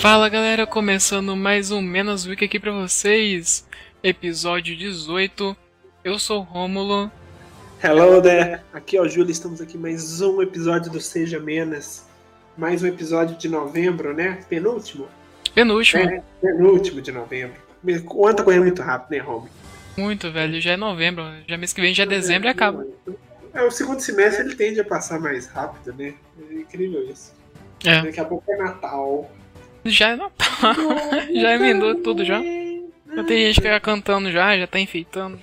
Fala galera, começando mais um Menos Week aqui pra vocês, episódio 18. Eu sou o Rômulo. Hello there, aqui é o Júlio, estamos aqui mais um episódio do Seja Menos. Mais um episódio de novembro, né? Penúltimo? Penúltimo. É, penúltimo de novembro. Tá correndo muito rápido, né, Romulo? Muito, velho. Já é novembro, já mês que vem já é dezembro e acaba. É, o segundo semestre ele tende a passar mais rápido, né? É incrível isso. É. Daqui a pouco é Natal. Já é Natal. já emendou tudo já. Já tem gente que tá cantando já, já tá enfeitando.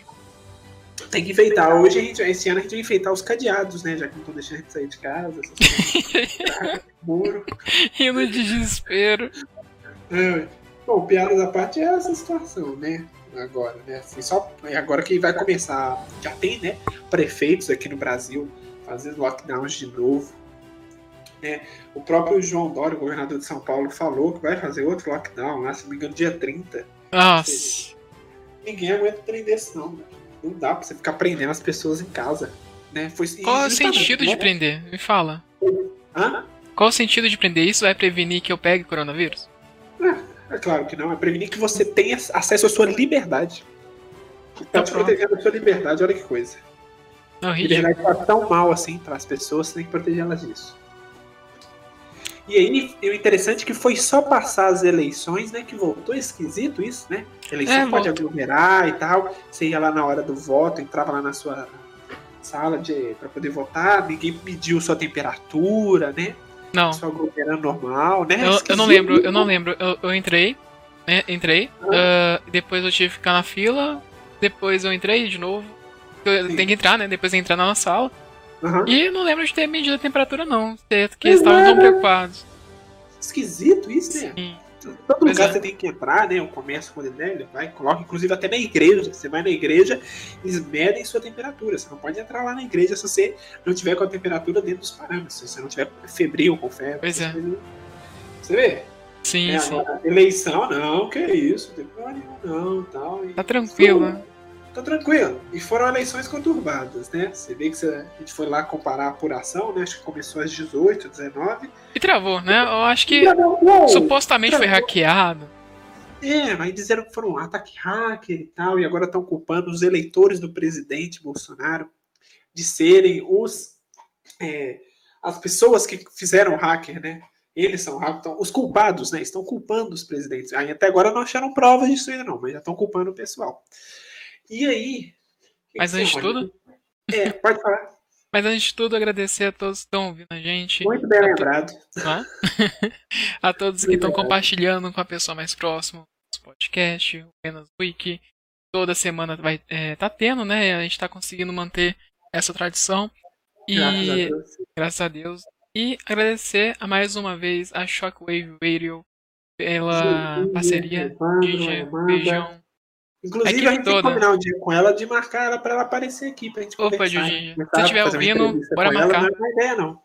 Tem que enfeitar. Hoje, a gente, esse ano, a gente vai enfeitar os cadeados, né? Já que não estão deixando a gente sair de casa. Essas muro. Rindo de desespero. É. Bom, piada da parte é essa situação, né? Agora, né? Assim, só agora que vai começar. Já tem, né? Prefeitos aqui no Brasil fazendo lockdowns de novo. Né? O próprio João Dória, governador de São Paulo, falou que vai fazer outro lockdown lá, se não me engano, dia 30. Nossa. Ninguém aguenta prender desse, não. Né? Não dá pra você ficar prendendo as pessoas em casa. Né? Foi, Qual é o sentido né? de prender? Me fala. Hã? Qual o sentido de prender? Isso vai prevenir que eu pegue coronavírus? É, é claro que não. É prevenir que você tenha acesso à sua liberdade. Tá te protegendo a sua liberdade, olha que coisa. Não, liberdade tá tão mal assim para as pessoas, você tem que proteger elas disso. E aí, o interessante é que foi só passar as eleições, né? Que voltou esquisito isso, né? Eleição é, pode volta. aglomerar e tal. Você ia lá na hora do voto, entrava lá na sua sala de para poder votar, ninguém mediu sua temperatura, né? Não. Só aglomerando normal, né? Eu, eu, não lembro, eu não lembro. Eu, eu entrei, né? Entrei. Ah. Uh, depois eu tive que ficar na fila. Depois eu entrei de novo. Eu tenho que entrar, né? Depois entrar na sala. Uhum. E não lembro de ter medido a temperatura, não. Certo? Que eles estavam tão preocupados. Esquisito isso, né? Sim. Todo pois lugar é. você tem que entrar, né? O comércio, quando ele, ele vai, coloca, inclusive até na igreja. Você vai na igreja, eles medem sua temperatura. Você não pode entrar lá na igreja se você não tiver com a temperatura dentro dos parâmetros. Se você não tiver febril, com febre. Pois é. Você vê? Sim, é, sim. Eleição, não, que isso, não, tal. Tá tranquilo, né? Tá tranquilo. E foram eleições conturbadas, né? Você vê que a gente foi lá comparar a apuração, né? Acho que começou às 18, 19. E travou, né? Eu acho que supostamente travou. foi hackeado. É, mas disseram que foram um ataque hacker e tal, e agora estão culpando os eleitores do presidente Bolsonaro de serem os é, as pessoas que fizeram hacker, né? Eles são então, os culpados, né? Estão culpando os presidentes. Aí até agora não acharam provas disso ainda não, mas já estão culpando o pessoal. E aí. Mas antes de tudo. É, pode falar. Mas antes de tudo, agradecer a todos que estão ouvindo a gente. Muito bem lembrado. a todos que estão compartilhando com a pessoa mais próxima o podcast, o Menos Wiki. Toda semana vai é, tá tendo, né? A gente está conseguindo manter essa tradição. E graças a Deus. Graças a Deus. E agradecer a mais uma vez a Shockwave Radio pela Sim, parceria. DJ, beijão. Inclusive, a, a gente toda. tem que combinar um dia com ela de marcar ela pra ela aparecer aqui pra gente Opa, conversar. Se você estiver ouvindo, bora marcar. Ela, não é uma ideia, não.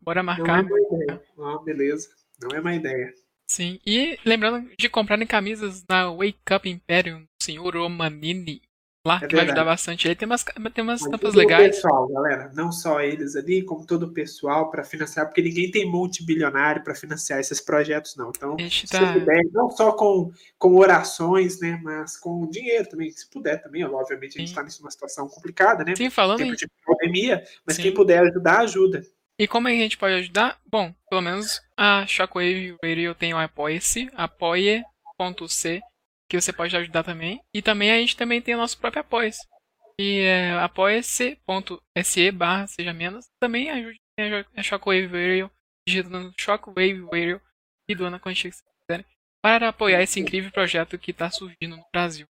Bora marcar. Não é uma ideia. Ah, beleza. Não é uma ideia. Sim. E lembrando de comprarem camisas na Wake Up Imperium, senhor Romanini lá, é que vai ajudar bastante. Ele tem umas, tem umas tampas legais. pessoal, galera, não só eles ali, como todo o pessoal para financiar, porque ninguém tem multibilionário para financiar esses projetos, não. Então, se tá... puder, não só com, com orações, né, mas com dinheiro também, se puder também, obviamente a gente está numa situação complicada, né? Sim, falando Tempo em... de pandemia, mas Sim. quem puder ajudar, ajuda. E como é que a gente pode ajudar? Bom, pelo menos a Shockwave Radio tem o Apoia-se, apoia.c que você pode ajudar também. E também a gente também tem o nosso próprio apoia E é apoia-se.se barra seja menos. Também ajude a Shockwave Radio, digitando Shockwave Radio e doando a quantia que vocês quiserem, para apoiar esse incrível projeto que está surgindo no Brasil.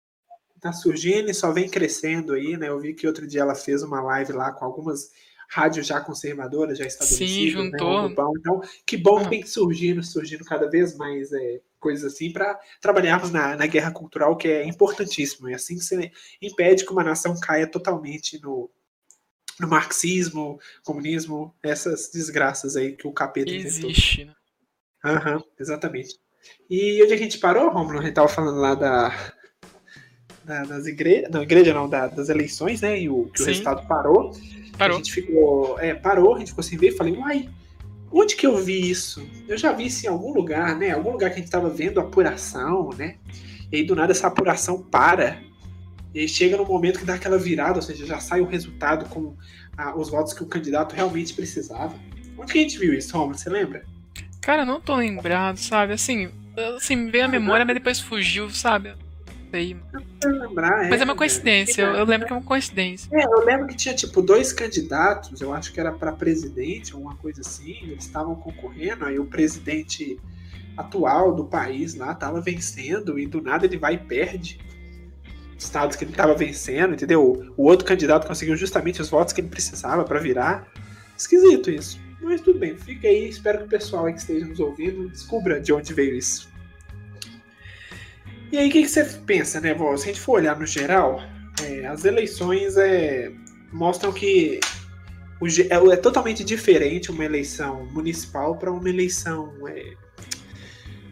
Está surgindo e só vem crescendo aí, né? Eu vi que outro dia ela fez uma live lá com algumas rádios já conservadoras, já estabelecidas. Sim, né, juntou. Né, então, que bom que tem surgindo, surgindo cada vez mais é, coisas assim para trabalharmos na, na guerra cultural, que é importantíssimo. E assim você impede que uma nação caia totalmente no, no marxismo, comunismo, essas desgraças aí que o capeta Existe, inventou. né? Aham, exatamente. E onde a gente parou, Romulo? A gente tava falando lá da, da das igrejas, não, igreja não, da, das eleições, né? E o, que o resultado parou. Parou. A gente ficou, é, parou, a gente ficou sem ver, falei, uai, onde que eu vi isso? Eu já vi isso em algum lugar, né? Algum lugar que a gente estava vendo apuração, né? E aí do nada essa apuração para. E aí chega no momento que dá aquela virada, ou seja, já sai o resultado com ah, os votos que o candidato realmente precisava. Onde que a gente viu isso, Romulo? Você lembra? Cara, não tô lembrado, sabe? Assim, assim, me veio a memória, mas depois fugiu, sabe? Sei. Lembrar, Mas é uma coincidência, eu, eu lembro que é uma coincidência. É, eu lembro que tinha tipo dois candidatos, eu acho que era para presidente, alguma coisa assim, eles estavam concorrendo, aí o presidente atual do país lá tava vencendo e do nada ele vai e perde estados que ele tava vencendo, entendeu? O outro candidato conseguiu justamente os votos que ele precisava para virar. Esquisito isso. Mas tudo bem, fica aí. Espero que o pessoal aí que esteja nos ouvindo descubra de onde veio isso. E aí, o que, que, você pensa, né, Vó? Se a gente for olhar no geral, é, as eleições é, mostram que o, é, é, totalmente diferente uma eleição municipal para uma eleição é,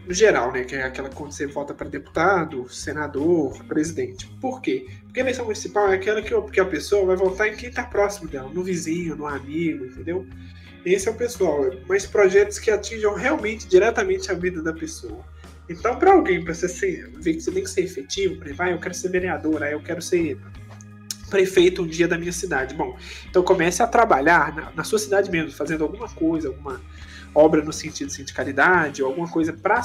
no geral, né? Que é aquela quando você vota para deputado, senador, presidente. Por quê? Porque a eleição municipal é aquela que, que a pessoa vai votar em quem está próximo dela, no vizinho, no amigo, entendeu? Esse é o pessoal. Mas projetos que atinjam realmente diretamente a vida da pessoa. Então, para alguém, para você ser, ver que você tem que ser efetivo, para vai, ah, eu quero ser vereador, aí eu quero ser prefeito um dia da minha cidade. Bom, então comece a trabalhar na, na sua cidade mesmo, fazendo alguma coisa, alguma obra no sentido de sindicalidade, ou alguma coisa para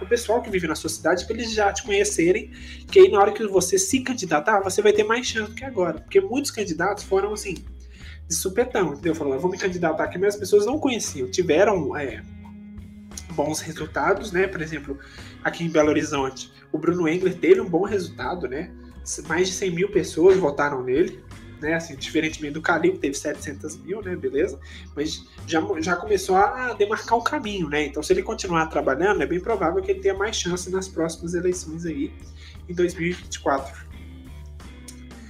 o pessoal que vive na sua cidade, para eles já te conhecerem, que aí na hora que você se candidatar, você vai ter mais chance do que agora. Porque muitos candidatos foram assim, de supetão, entendeu? Falando, vou me candidatar aqui, mas as pessoas não conheciam, tiveram é, bons resultados, né? Por exemplo, aqui em Belo Horizonte, o Bruno Engler teve um bom resultado, né? Mais de 100 mil pessoas votaram nele, né? Assim, diferentemente do Calil, que teve 700 mil, né? Beleza? Mas já, já começou a demarcar o caminho, né? Então, se ele continuar trabalhando, é bem provável que ele tenha mais chance nas próximas eleições aí, em 2024.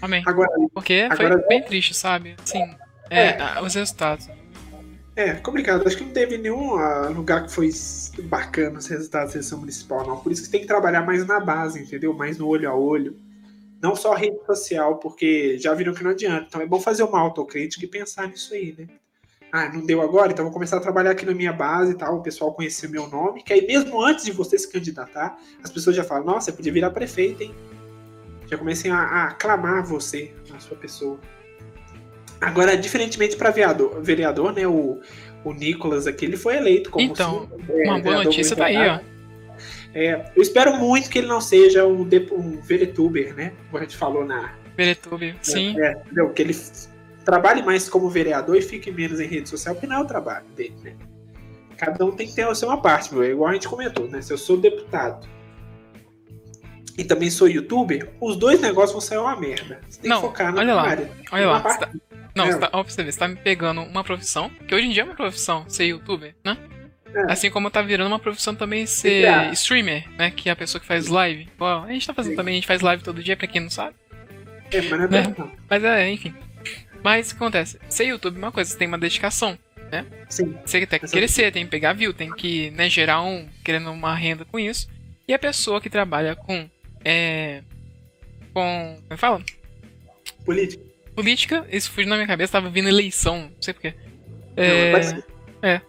Amém. Agora, Porque agora, foi bem triste, sabe? Sim, é, é. os resultados. É, complicado. Acho que não teve nenhum uh, lugar que foi bacana os resultados da seleção municipal, não. Por isso que tem que trabalhar mais na base, entendeu? Mais no olho a olho. Não só rede social, porque já viram que não adianta. Então é bom fazer uma autocrítica e pensar nisso aí, né? Ah, não deu agora? Então vou começar a trabalhar aqui na minha base e tal, o pessoal conhecer meu nome, que aí mesmo antes de você se candidatar, as pessoas já falam, nossa, você podia virar prefeito, hein? Já comecem a, a aclamar você, a sua pessoa. Agora, diferentemente para vereador, vereador, né? O, o Nicolas aqui, ele foi eleito como Então, é, uma boa notícia tá aí, ó. É, eu espero muito que ele não seja um, um veretuber, né? Como a gente falou na. Veretuber, sim. É? Que ele trabalhe mais como vereador e fique menos em rede social, porque não é o trabalho dele, né? Cada um tem que ter a sua parte, meu. É igual a gente comentou, né? Se eu sou deputado e também sou youtuber, os dois negócios vão sair uma merda. Você tem não, que focar na olha lá, área. Olha lá, você tá, não, é. você tá, ó, você tá me pegando uma profissão, que hoje em dia é uma profissão ser youtuber, né? É. Assim como tá virando uma profissão também ser é. streamer, né? Que é a pessoa que faz live. A gente tá fazendo também, a gente faz live todo dia, pra quem não sabe. É, mas é né? Bem, Mas é, enfim. Mas o que acontece? Ser youtuber é uma coisa, você tem uma dedicação, né? Sim. Você tem que crescer, tem que pegar view, tem que né, gerar um. querendo uma renda com isso. E a pessoa que trabalha com. É. Com. Como é fala? Política. Política, isso fugiu na minha cabeça, tava vindo eleição, não sei porquê. É, é.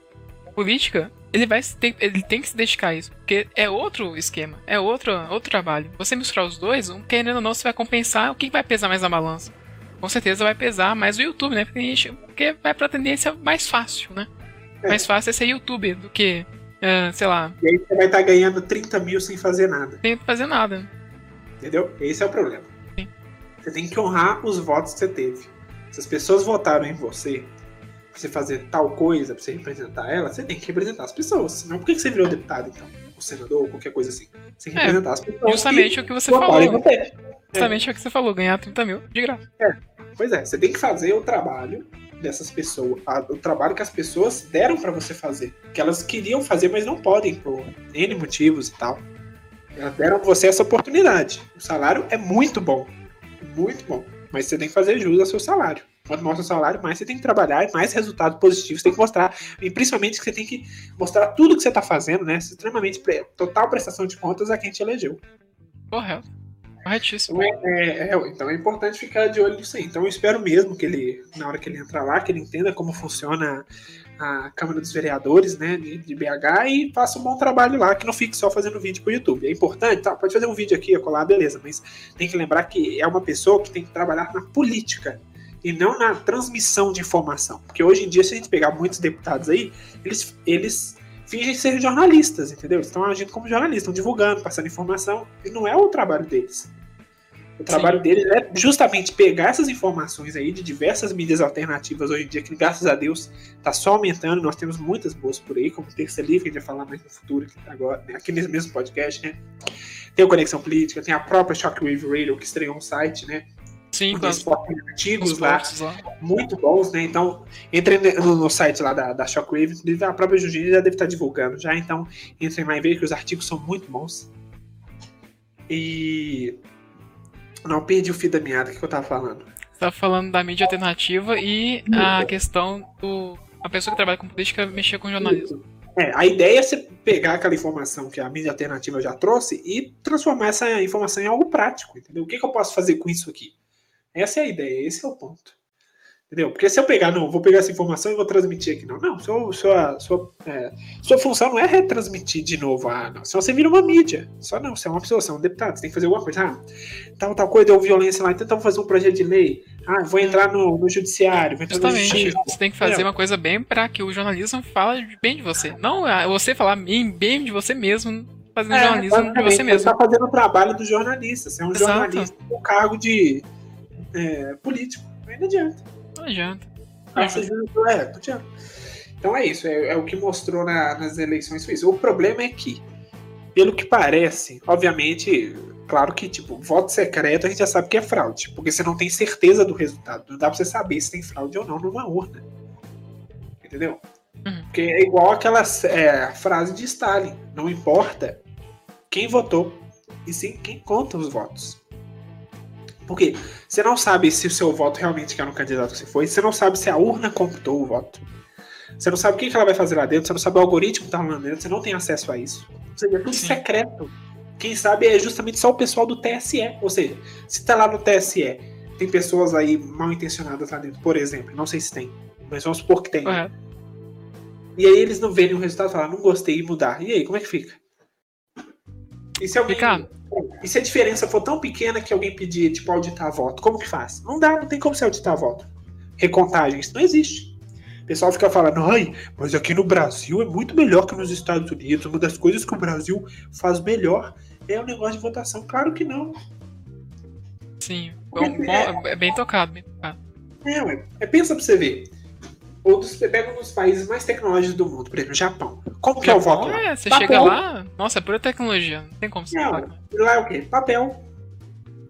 Política, ele vai ter, ele tem que se dedicar a isso, porque é outro esquema, é outro, outro trabalho. Você misturar os dois, um, querendo ou não, você vai compensar o que vai pesar mais na balança. Com certeza vai pesar mais o YouTube, né? Porque, gente, porque vai pra tendência mais fácil, né? É. Mais fácil é ser youtuber do que, uh, sei lá. E aí você vai estar tá ganhando 30 mil sem fazer nada. Sem fazer nada. Entendeu? Esse é o problema. Você tem que honrar os votos que você teve. Se as pessoas votaram em você pra você fazer tal coisa, pra você representar ela, você tem que representar as pessoas. Senão, por que você virou deputado, então? Ou senador, ou qualquer coisa assim. Você tem que é, representar as pessoas. Justamente o que você falou. Justamente é. o que você falou, ganhar 30 mil de graça. É. Pois é, você tem que fazer o trabalho dessas pessoas, o trabalho que as pessoas deram para você fazer, que elas queriam fazer, mas não podem por N motivos e tal. Elas deram você essa oportunidade. O salário é muito bom muito bom. Mas você tem que fazer jus ao seu salário. Quanto maior o seu salário, mais você tem que trabalhar e mais resultado positivo você tem que mostrar. E principalmente que você tem que mostrar tudo que você está fazendo, né? Extremamente total prestação de contas a quem te elegeu. Correto. Corretíssimo. Então é, é, então é importante ficar de olho nisso aí. Então eu espero mesmo que ele, na hora que ele entrar lá, que ele entenda como funciona a Câmara dos Vereadores, né, de, de, BH e faça um bom trabalho lá, que não fique só fazendo vídeo pro YouTube. É importante, tá? Pode fazer um vídeo aqui, colar, beleza, mas tem que lembrar que é uma pessoa que tem que trabalhar na política e não na transmissão de informação. Porque hoje em dia, se a gente pegar muitos deputados aí, eles, eles fingem ser jornalistas, entendeu? Eles estão agindo como jornalistas, estão divulgando, passando informação, e não é o trabalho deles. O trabalho Sim. deles é justamente pegar essas informações aí de diversas mídias alternativas hoje em dia, que graças a Deus está só aumentando. Nós temos muitas boas por aí, como Terça Livre, que a gente vai falar mais no futuro, aqui, agora, né, aqui nesse mesmo podcast, né? Tem o Conexão Política, tem a própria Shockwave Radio, que estreou um site, né? Sim, com esportes antigos lá, lá, muito bons, né? Então, entre no, no site lá da, da Shockwave, a própria Jujinha já deve estar divulgando já, então entrem lá e vejam que os artigos são muito bons. E não, perdi o fio da meada, o que eu tava falando? Você tava falando da mídia alternativa e a questão do. A pessoa que trabalha com política mexer com jornalismo. É, a ideia é você pegar aquela informação que a mídia alternativa já trouxe e transformar essa informação em algo prático, entendeu? O que, que eu posso fazer com isso aqui? Essa é a ideia, esse é o ponto. Entendeu? Porque se eu pegar, não, vou pegar essa informação e vou transmitir aqui, não. Não, sua, sua, sua, é, sua função não é retransmitir de novo. Ah, não. Senão você vira uma mídia. Só não, você é uma pessoa, você é um deputado, você tem que fazer alguma coisa. Ah, tal, tal coisa, deu violência lá, então vamos fazer um projeto de lei. Ah, vou entrar no, no judiciário, vou entrar Justamente, no você tem que fazer uma coisa bem para que o jornalismo fale bem de você. Não ah, você falar bem, de você mesmo, fazendo é, jornalismo de você mesmo. Você tá fazendo o trabalho do jornalista. Você é um Exato. jornalista com cargo de é, político. Aí não adianta. Não. Não adianta. É. Então é isso, é, é o que mostrou na, nas eleições isso. O problema é que, pelo que parece, obviamente, claro que, tipo, voto secreto a gente já sabe que é fraude, porque você não tem certeza do resultado. Não dá pra você saber se tem fraude ou não numa urna. Entendeu? Uhum. Porque é igual aquela é, frase de Stalin: não importa quem votou, e sim quem conta os votos. Porque você não sabe se o seu voto realmente quer no candidato que você foi, você não sabe se a urna computou o voto. Você não sabe o que ela vai fazer lá dentro, você não sabe o algoritmo que tá lá dentro, você não tem acesso a isso. Ou seja, é tudo Sim. secreto. Quem sabe é justamente só o pessoal do TSE. Ou seja, se tá lá no TSE, tem pessoas aí mal intencionadas lá dentro, por exemplo, não sei se tem, mas vamos supor que tem. Uhum. E aí eles não verem o resultado e falar, não gostei e mudar. E aí, como é que fica? E se alguém. Fica e se a diferença for tão pequena que alguém pedir, tipo, auditar voto, como que faz? Não dá, não tem como você auditar voto. Recontagem, isso não existe. O pessoal fica falando, ai, mas aqui no Brasil é muito melhor que nos Estados Unidos. Uma das coisas que o Brasil faz melhor é o negócio de votação. Claro que não. Sim, é, é bem tocado, bem tocado. É, é, pensa pra você ver ou dos, pega um dos países mais tecnológicos do mundo, por exemplo, o Japão. Como que é o voto lá? É, você Papel. chega lá, nossa, é pura tecnologia, não tem como você não, Lá é o quê? Papel.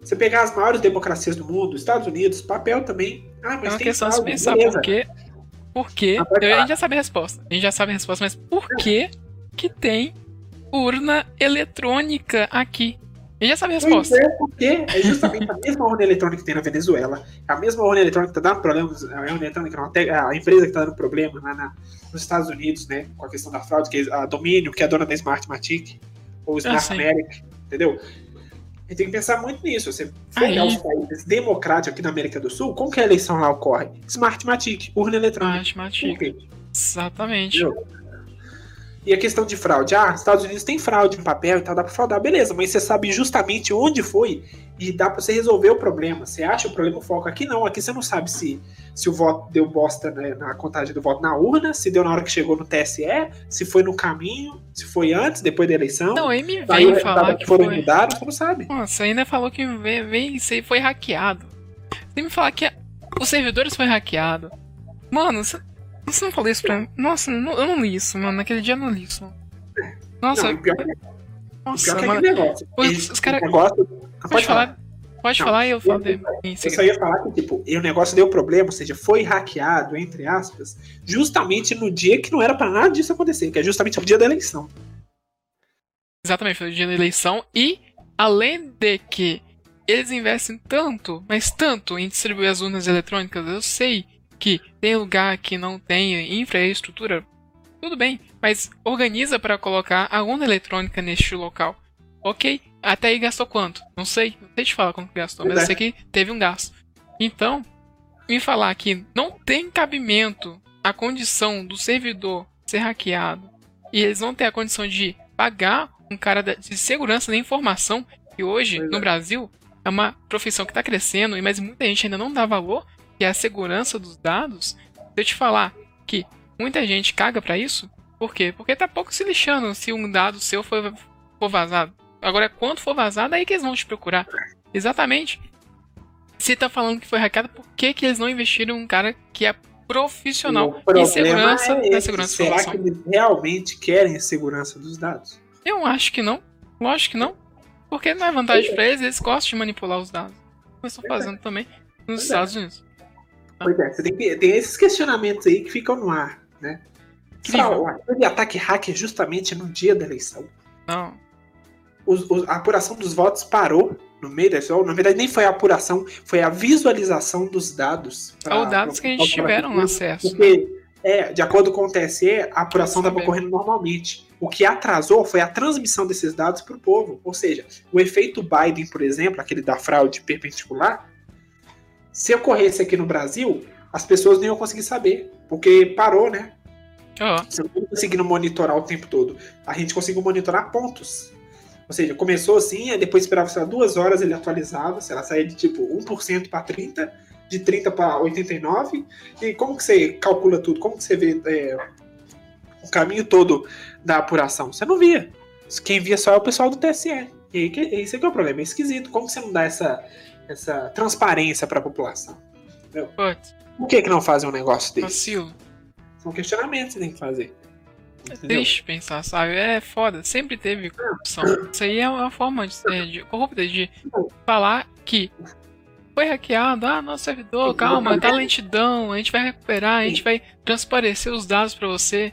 Você pegar as maiores democracias do mundo, Estados Unidos, papel também. Ah, mas é uma questão de pensar por quê? Por quê? Ah, a gente já sabe a resposta. A gente já sabe a resposta, mas por que que tem urna eletrônica aqui? E já sabe a resposta. É, porque é justamente a mesma urna eletrônica que tem na Venezuela, a mesma urna eletrônica que está dando problemas, a urna eletrônica, não, a empresa que está dando problema lá na, nos Estados Unidos, né, com a questão da fraude, que é a Domínio, que é a dona da Smartmatic, ou Smart ah, America, entendeu? A gente tem que pensar muito nisso. Você olhar os países democráticos aqui na América do Sul, como que a eleição lá ocorre? Smartmatic, urna eletrônica. Smartmatic. Exatamente. Entendeu? E a questão de fraude, ah, Estados Unidos tem fraude em papel e tal, dá pra fraudar, beleza, mas você sabe justamente onde foi e dá pra você resolver o problema. Você acha o problema o foco. Aqui não, aqui você não sabe se, se o voto deu bosta né, na contagem do voto na urna, se deu na hora que chegou no TSE, se foi no caminho, se foi antes, depois da eleição. Não, ele me veio falar que foram foi... mudados, você não sabe. Nossa, ainda falou que isso aí foi hackeado. Você me falar que os servidores foi hackeado. Mano, você não falou isso pra mim? Nossa, eu não li isso, mano. Naquele dia eu não li isso. Nossa. Não, pior, Nossa, pior mano. Que negócio. Os, os caras. Negócio... Pode, pode falar. falar. Pode não, falar e eu falo. Eu, eu só ia falar que, tipo, e o negócio deu problema, ou seja, foi hackeado, entre aspas, justamente no dia que não era para nada disso acontecer, que é justamente o dia da eleição. Exatamente, foi o dia da eleição. E, além de que eles investem tanto, mas tanto em distribuir as urnas eletrônicas, eu sei que tem lugar que não tem infraestrutura, tudo bem, mas organiza para colocar a urna eletrônica neste local. Ok, até aí gastou quanto? Não sei, não sei te falar quanto gastou, mas eu sei que teve um gasto. Então, me falar que não tem cabimento a condição do servidor ser hackeado e eles vão ter a condição de pagar um cara de segurança da informação, que hoje no Brasil é uma profissão que está crescendo, mas muita gente ainda não dá valor, que é a segurança dos dados. Se eu te falar que muita gente caga para isso, por quê? Porque tá pouco se lixando se um dado seu for, for vazado. Agora, quando for vazado, é aí que eles vão te procurar. Exatamente. Se tá falando que foi hackeado, por que, que eles não investiram em um cara que é profissional em segurança é da segurança Será que eles realmente querem a segurança dos dados? Eu acho que não. Lógico que não. Porque não é vantagem é. para eles, eles gostam de manipular os dados. Como estão fazendo é. também nos pois Estados é. Unidos. Pois é, tem, tem esses questionamentos aí que ficam no ar, né? o ataque hacker justamente no dia da eleição. Não. Os, os, a apuração dos votos parou no meio da eleição. Na verdade, nem foi a apuração, foi a visualização dos dados. Pra, Ou dados pra, que a gente tiveram acesso. Porque, né? é, de acordo com o TSE, a apuração estava ocorrendo normalmente. O que atrasou foi a transmissão desses dados para o povo. Ou seja, o efeito Biden, por exemplo, aquele da fraude perpendicular, se ocorresse aqui no Brasil, as pessoas não iam conseguir saber, porque parou, né? Oh. Você não conseguindo monitorar o tempo todo. A gente conseguiu monitorar pontos. Ou seja, começou assim, aí depois esperava, sei lá, duas horas ele atualizava, sei lá, saía de tipo 1% para 30%, de 30% para 89%. E como que você calcula tudo? Como que você vê é, o caminho todo da apuração? Você não via. Quem via só é o pessoal do TSE. E aí, que, esse aqui é o problema, é esquisito. Como que você não dá essa, essa transparência para a população? Por que, que não fazem um negócio desse? Vacilo. São questionamentos que tem que fazer. É triste pensar, sabe? É foda. Sempre teve corrupção. Isso aí é uma forma de, é, de corrupta de falar que foi hackeado, ah, nosso servidor, calma, tá lentidão, a gente vai recuperar, a gente vai transparecer os dados para você.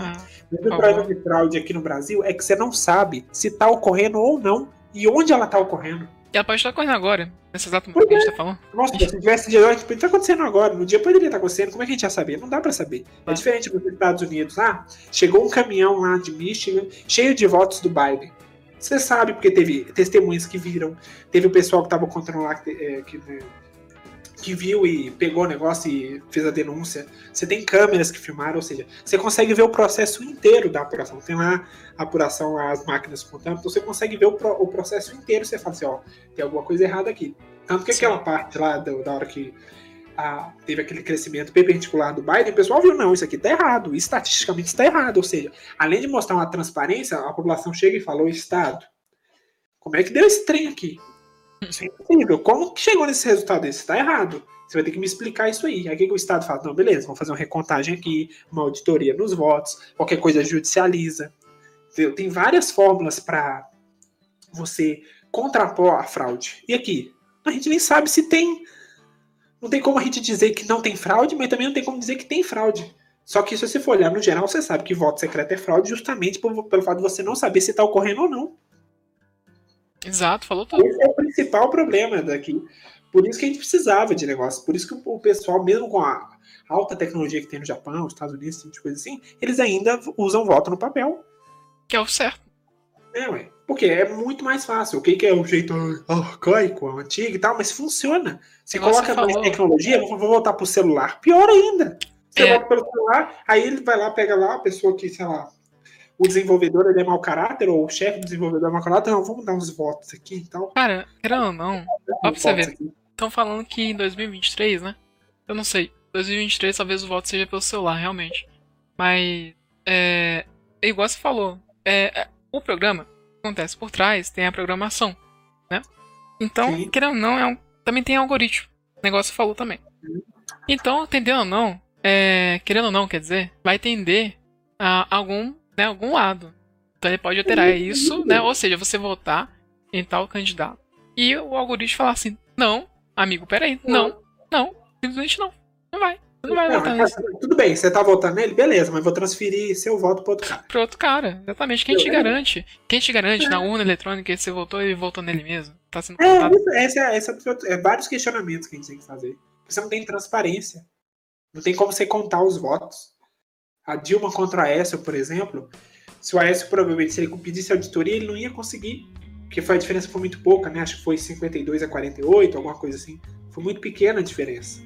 Ah, o problema de fraude aqui no Brasil é que você não sabe se tá ocorrendo ou não e onde ela tá ocorrendo. E ela pode estar ocorrendo agora, nesse exato momento que a gente tá falando. Nossa, se tivesse de hoje, tá acontecendo agora. No dia poderia estar acontecendo, como é que a gente ia saber? Não dá pra saber. É, é diferente dos Estados Unidos. Ah, chegou um caminhão lá de Michigan, cheio de votos do Biden. Você sabe, porque teve testemunhas que viram, teve o pessoal que tava contando lá que, é, que né, que viu e pegou o negócio e fez a denúncia. Você tem câmeras que filmaram, ou seja, você consegue ver o processo inteiro da apuração. Tem lá a apuração, as máquinas contando, então você consegue ver o, pro, o processo inteiro. Você fala assim, ó, tem alguma coisa errada aqui. Tanto que Sim. aquela parte lá do, da hora que a, teve aquele crescimento perpendicular do Biden, o pessoal viu, não, isso aqui tá errado, estatisticamente está errado. Ou seja, além de mostrar uma transparência, a população chega e fala, o Estado, como é que deu esse trem aqui? Isso é impossível. Como que chegou nesse resultado desse? Está errado. Você vai ter que me explicar isso aí. Aí que o Estado fala, não, beleza, vamos fazer uma recontagem aqui, uma auditoria nos votos, qualquer coisa judicializa. Tem várias fórmulas para você contrapor a fraude. E aqui, a gente nem sabe se tem. Não tem como a gente dizer que não tem fraude, mas também não tem como dizer que tem fraude. Só que se você for olhar no geral, você sabe que voto secreto é fraude justamente pelo fato de você não saber se está ocorrendo ou não. Exato, falou tudo. Esse é o principal problema daqui. Por isso que a gente precisava de negócio. Por isso que o pessoal, mesmo com a alta tecnologia que tem no Japão, nos Estados Unidos, tipo de coisa assim, eles ainda usam voto no papel. Que é o certo. É, ué. Porque é muito mais fácil. O que, que é o jeito arcaico, antigo e tal, mas funciona. Você coloca mais tecnologia, vou voltar pro celular. Pior ainda. Você é. volta pelo celular, aí ele vai lá, pega lá a pessoa que, sei lá, o desenvolvedor ele é mau caráter, ou o chefe do desenvolvedor é mau caráter, não, vamos dar uns votos aqui e tal. Cara, querendo ou não, ó pra você ver, estão falando que em 2023, né? Eu não sei, 2023 talvez o voto seja pelo celular, realmente. Mas, é, é igual você falou, é, é o programa acontece por trás, tem a programação, né? Então, Sim. querendo ou não, é um, também tem algoritmo. O negócio falou também. Então, entendendo ou não, é, querendo ou não, quer dizer, vai tender a algum né, algum lado. Então ele pode alterar isso, né? Ou seja, você votar em tal candidato. E o algoritmo falar assim: não, amigo, peraí, não, não, simplesmente não. Não vai. Não vai não, votar nisso. Tudo bem, você tá votando nele, beleza, mas vou transferir seu voto para outro cara. Para outro cara, exatamente. Quem te garante? Quem te garante é. na urna eletrônica que você votou e votou nele mesmo? Tá sendo é, votado. Essa, essa, é vários questionamentos que a gente tem que fazer. Você não tem transparência. Não tem como você contar os votos a Dilma contra a Aécio, por exemplo, se o Aécio provavelmente, se ele pedisse auditoria, ele não ia conseguir, porque foi, a diferença foi muito pouca, né? Acho que foi 52 a 48, alguma coisa assim. Foi muito pequena a diferença.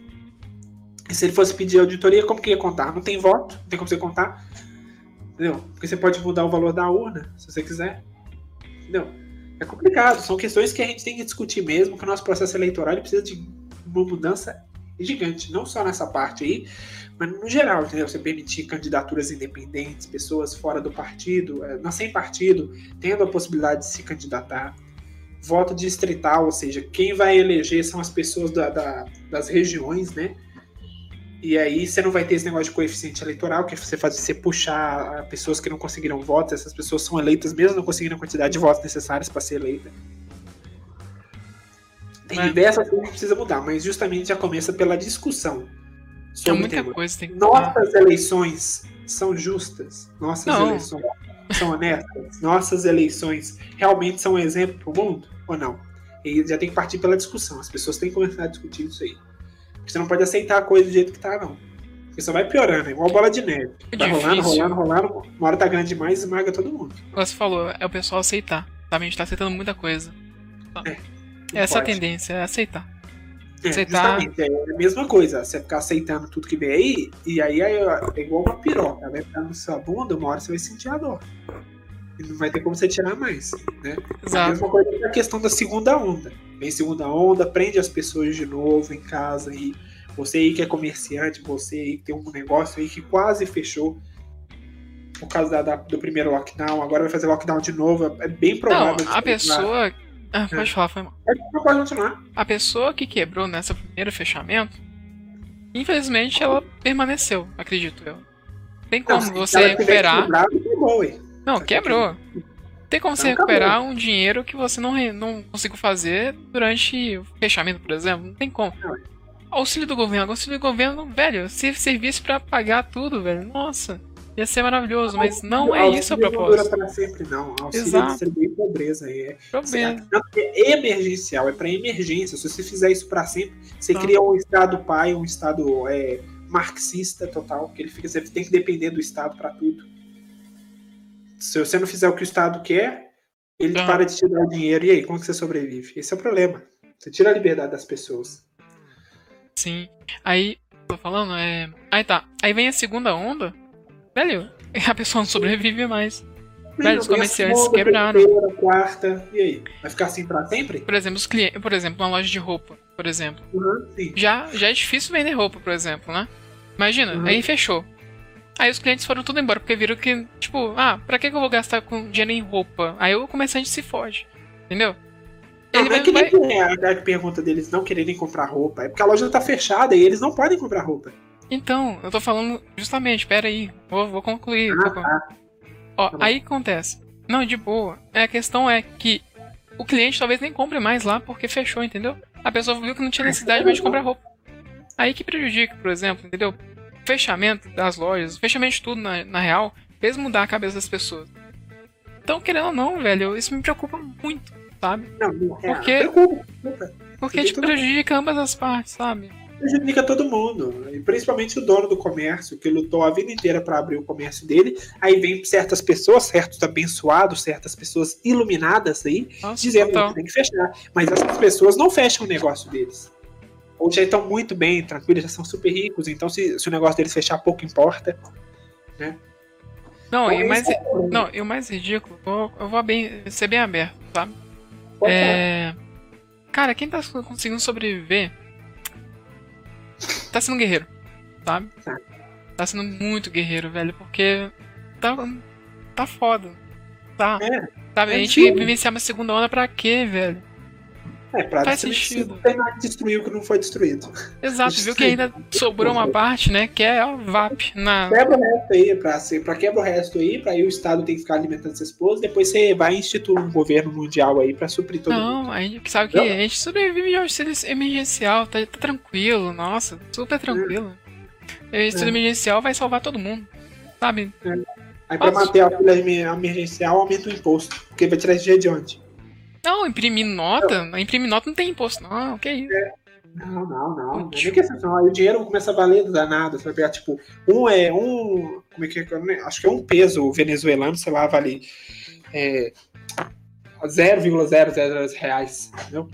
E se ele fosse pedir auditoria, como que ia contar? Não tem voto, não tem como você contar. Entendeu? Porque você pode mudar o valor da urna, se você quiser. Entendeu? É complicado, são questões que a gente tem que discutir mesmo, que o nosso processo eleitoral precisa de uma mudança gigante, não só nessa parte aí, mas no geral, entendeu? Você permitir candidaturas independentes, pessoas fora do partido, é, sem partido, tendo a possibilidade de se candidatar. Voto distrital, ou seja, quem vai eleger são as pessoas da, da, das regiões, né? E aí você não vai ter esse negócio de coeficiente eleitoral, que é você faz você puxar pessoas que não conseguiram votos, essas pessoas são eleitas mesmo não conseguindo a quantidade de votos necessários para ser eleita. Tem é. diversas coisas que precisa mudar, mas justamente já começa pela discussão. Sobre é muita tema. coisa tem que Nossas eleições são justas. Nossas não. eleições são honestas. Nossas eleições realmente são um exemplo para o mundo ou não? E já tem que partir pela discussão. As pessoas têm que começar a discutir isso aí. Você não pode aceitar a coisa do jeito que tá, não. Porque só vai piorando, é igual bola de neve. É tá rolando, rolando, rolando, uma hora tá grande demais e esmaga todo mundo. Você falou, é o pessoal aceitar. Tá? A gente tá aceitando muita coisa. É, Essa é a tendência, é aceitar. É, aceitar... justamente, é a mesma coisa. Você ficar aceitando tudo que vem aí, e aí é, é igual uma piroca. Vai ficar na sua bunda, uma hora você vai sentir a dor. E não vai ter como você tirar mais. Né? Exato. A mesma coisa é a questão da segunda onda. Vem segunda onda, prende as pessoas de novo em casa e você aí que é comerciante, você aí que tem um negócio aí que quase fechou por causa da, da, do primeiro lockdown, agora vai fazer lockdown de novo, é bem provável. Não, a pessoa. Ah, pode falar, foi mal. É, pode continuar. A pessoa que quebrou nessa primeiro fechamento, infelizmente ela permaneceu, acredito eu. Tem como não, você recuperar. Quebrado, quebrou, não, quebrou tem como você recuperar um dinheiro que você não, não conseguiu fazer durante o fechamento, por exemplo. Não tem como. Auxílio do governo. Auxílio do governo, velho, se servisse para pagar tudo, velho. Nossa, ia ser maravilhoso, mas não é isso a proposta. Não dura pra sempre, não. Auxílio Exato. distribuir pobreza. É, é emergencial, é para emergência. Se você fizer isso para sempre, você tá. cria um Estado pai, um Estado é, marxista total, que ele fica, você tem que depender do Estado para tudo. Se você não fizer o que o Estado quer, ele ah. para de te dar dinheiro. E aí, como que você sobrevive? Esse é o problema. Você tira a liberdade das pessoas. Sim. Aí, tô falando, é. Aí tá. Aí vem a segunda onda. Velho, a pessoa não sobrevive mais. Velho, os comerciantes segunda, quebraram. Terceira, quarta, e aí? Vai ficar assim pra sempre? Por exemplo, os clientes, por exemplo, uma loja de roupa, por exemplo. Uhum, já, já é difícil vender roupa, por exemplo, né? Imagina, uhum. aí fechou. Aí os clientes foram tudo embora, porque viram que, tipo, ah, pra que, eu vou gastar com dinheiro em roupa? Aí o comerciante se foge, entendeu? Ele não, é que vai... nem é a pergunta deles não quererem comprar roupa, é porque a loja tá fechada e eles não podem comprar roupa. Então, eu tô falando justamente, pera aí, vou, vou concluir. Ah, vou... Tá. Ó, tá aí acontece. Não, de boa. É, a questão é que o cliente talvez nem compre mais lá porque fechou, entendeu? A pessoa viu que não tinha necessidade mais de comprar roupa. Aí que prejudica, por exemplo, entendeu? fechamento das lojas, fechamento de tudo na, na real, fez mudar a cabeça das pessoas. Então, querendo ou não, velho, isso me preocupa muito, sabe? Não, é, porque, preocupa, porque te prejudica ambas as partes, sabe? Prejudica todo mundo, principalmente o dono do comércio, que lutou a vida inteira para abrir o comércio dele. Aí vem certas pessoas, certos abençoados, certas pessoas iluminadas aí, Nossa, dizendo que tem que fechar. Mas essas pessoas não fecham o negócio deles ou já estão muito bem, tranquilos, já são super ricos, então se, se o negócio deles fechar, pouco importa, né? Não, então, e, mais, é não e o mais ridículo, eu, eu vou bem, ser bem aberto, sabe? É, cara, quem tá conseguindo sobreviver tá sendo guerreiro, sabe? Tá. tá sendo muito guerreiro, velho, porque tá, tá foda. Tá. É, sabe, é a gente vivenciar uma segunda onda pra quê, velho? É, pra Faz sentido. destruir o que não foi destruído. Exato, viu que ainda sobrou uma parte, né? Que é a VAP. Na... Quebra o resto aí, pra, ser, pra quebra o resto aí, pra aí o Estado tem que ficar alimentando essas esposas, depois você vai instituir um governo mundial aí pra suprir todo não, mundo. Não, a gente sabe que não? a gente sobrevive ao auxílio emergencial, tá, tá, tranquilo, nossa, super tranquilo. É. O auxílio é. emergencial vai salvar todo mundo, sabe? É. Aí pra manter a auxílio emergencial, aumenta o imposto, porque vai tirar esse dia de onde? Não, imprimir nota. Não. Imprimir nota não tem imposto, não. Que isso? É. Não, não, não. Não é questão. Aí o dinheiro começa a valer danado. Você vai pegar, tipo, um é um. Como é que é? Acho que é um peso venezuelano, sei lá, vale é, 0,00 reais. Entendeu?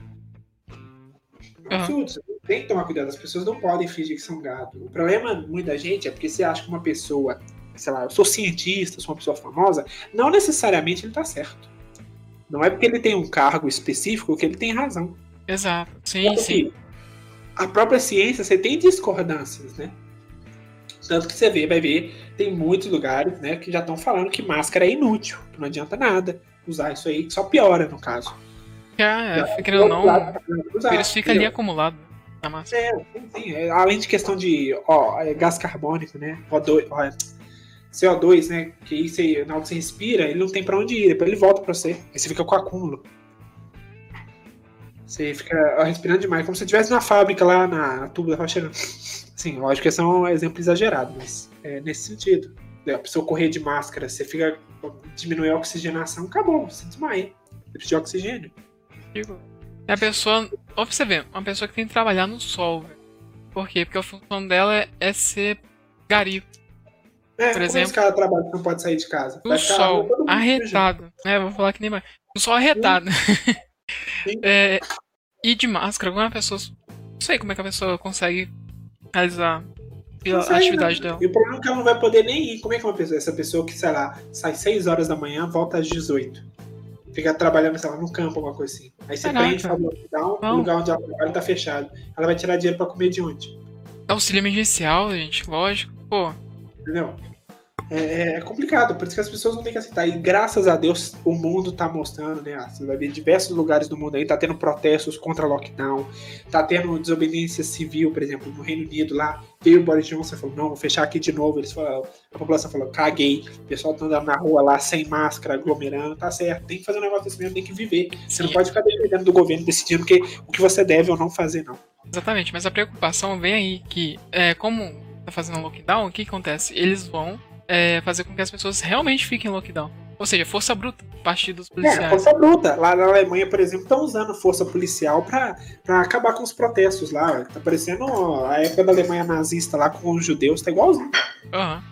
É absurdo. Você tem que tomar cuidado, as pessoas não podem fingir que são gado. O problema, muita gente, é porque você acha que uma pessoa, sei lá, eu sou cientista, sou uma pessoa famosa, não necessariamente ele tá certo. Não é porque ele tem um cargo específico que ele tem razão. Exato. Sim, sim. A própria ciência, você tem discordâncias, né? Tanto que você vê, vai ver, tem muitos lugares, né, que já estão falando que máscara é inútil, que não adianta nada usar isso aí, que só piora no caso. É, é querendo ou não, o vírus fica ali acumulado na máscara. É, sim, sim. É, além de questão de ó, é gás carbônico, né? O2, ó, CO2, né? Que você, na hora que você respira, ele não tem pra onde ir, depois ele volta pra você. Aí você fica com acúmulo. Você fica respirando demais, como se estivesse na fábrica lá na tubo da rocha. Sim, lógico que são um exemplo exagerado, mas é nesse sentido. A pessoa correr de máscara, você fica. diminui a oxigenação, acabou, você desmaia. Você de oxigênio. É a pessoa. Ó, pra você ver, uma pessoa que tem que trabalhar no sol, velho. Por quê? Porque a função dela é, é ser gari. É, por exemplo. Esse cara trabalha que não pode sair de casa. No sol, arretado. É, vou falar que nem mais. No sol arretado. É, e de máscara, como a pessoa. Não sei como é que a pessoa consegue realizar a atividade dela. E o problema é que ela não vai poder nem ir. Como é que uma pessoa, essa pessoa que, sei lá, sai 6 horas da manhã, volta às 18. Fica trabalhando, sei lá, no campo, alguma coisa assim. Aí você Caraca. prende, fala, lockdown, o lugar onde ela trabalha tá fechado. Ela vai tirar dinheiro pra comer de onde? Auxílio emergencial, gente, lógico. Pô. Entendeu? É, é, complicado, por isso que as pessoas não têm que aceitar. E graças a Deus o mundo tá mostrando, né? Você vai ver diversos lugares do mundo aí, tá tendo protestos contra lockdown, tá tendo desobediência civil, por exemplo, no Reino Unido lá. Veio o Boris Johnson falou, não, vou fechar aqui de novo. Eles falaram, a população falou, caguei. O pessoal tá andando na rua lá sem máscara, aglomerando, tá certo. Tem que fazer um negócio desse mesmo, tem que viver. Você não pode ficar dependendo do governo decidindo que, o que você deve ou não fazer, não. Exatamente, mas a preocupação vem aí que, é, como tá fazendo lockdown, o que acontece? Eles vão é, fazer com que as pessoas realmente fiquem em lockdown. Ou seja, força bruta, partir dos policiais. É, força bruta. Lá na Alemanha, por exemplo, estão usando força policial para acabar com os protestos lá. Tá parecendo a época da Alemanha nazista lá com os judeus, tá igualzinho. Uhum.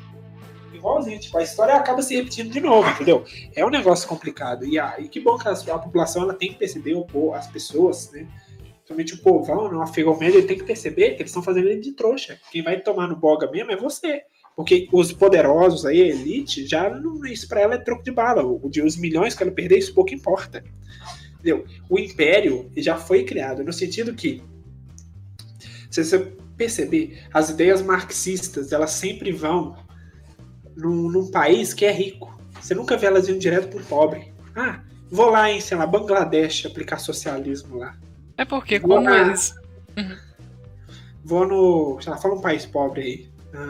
Igualzinho, tipo, a história acaba se repetindo de novo, entendeu? É um negócio complicado. E, ah, e que bom que a, a população ela tem que perceber, o, as pessoas, né? Principalmente o povão, o afegão médio, ele tem que perceber que eles estão fazendo ele de trouxa. Quem vai tomar no boga mesmo é você. Porque os poderosos aí, a elite, já não, isso para ela é troco de bala. O, os milhões que ela perder, isso pouco importa. Entendeu? O império já foi criado no sentido que, se você perceber, as ideias marxistas, elas sempre vão num, num país que é rico. Você nunca vê elas indo direto pro pobre. Ah, vou lá em, sei lá, Bangladesh aplicar socialismo lá. É porque, vou como na, eles. Uhum. Vou no. Sei lá, fala um país pobre aí.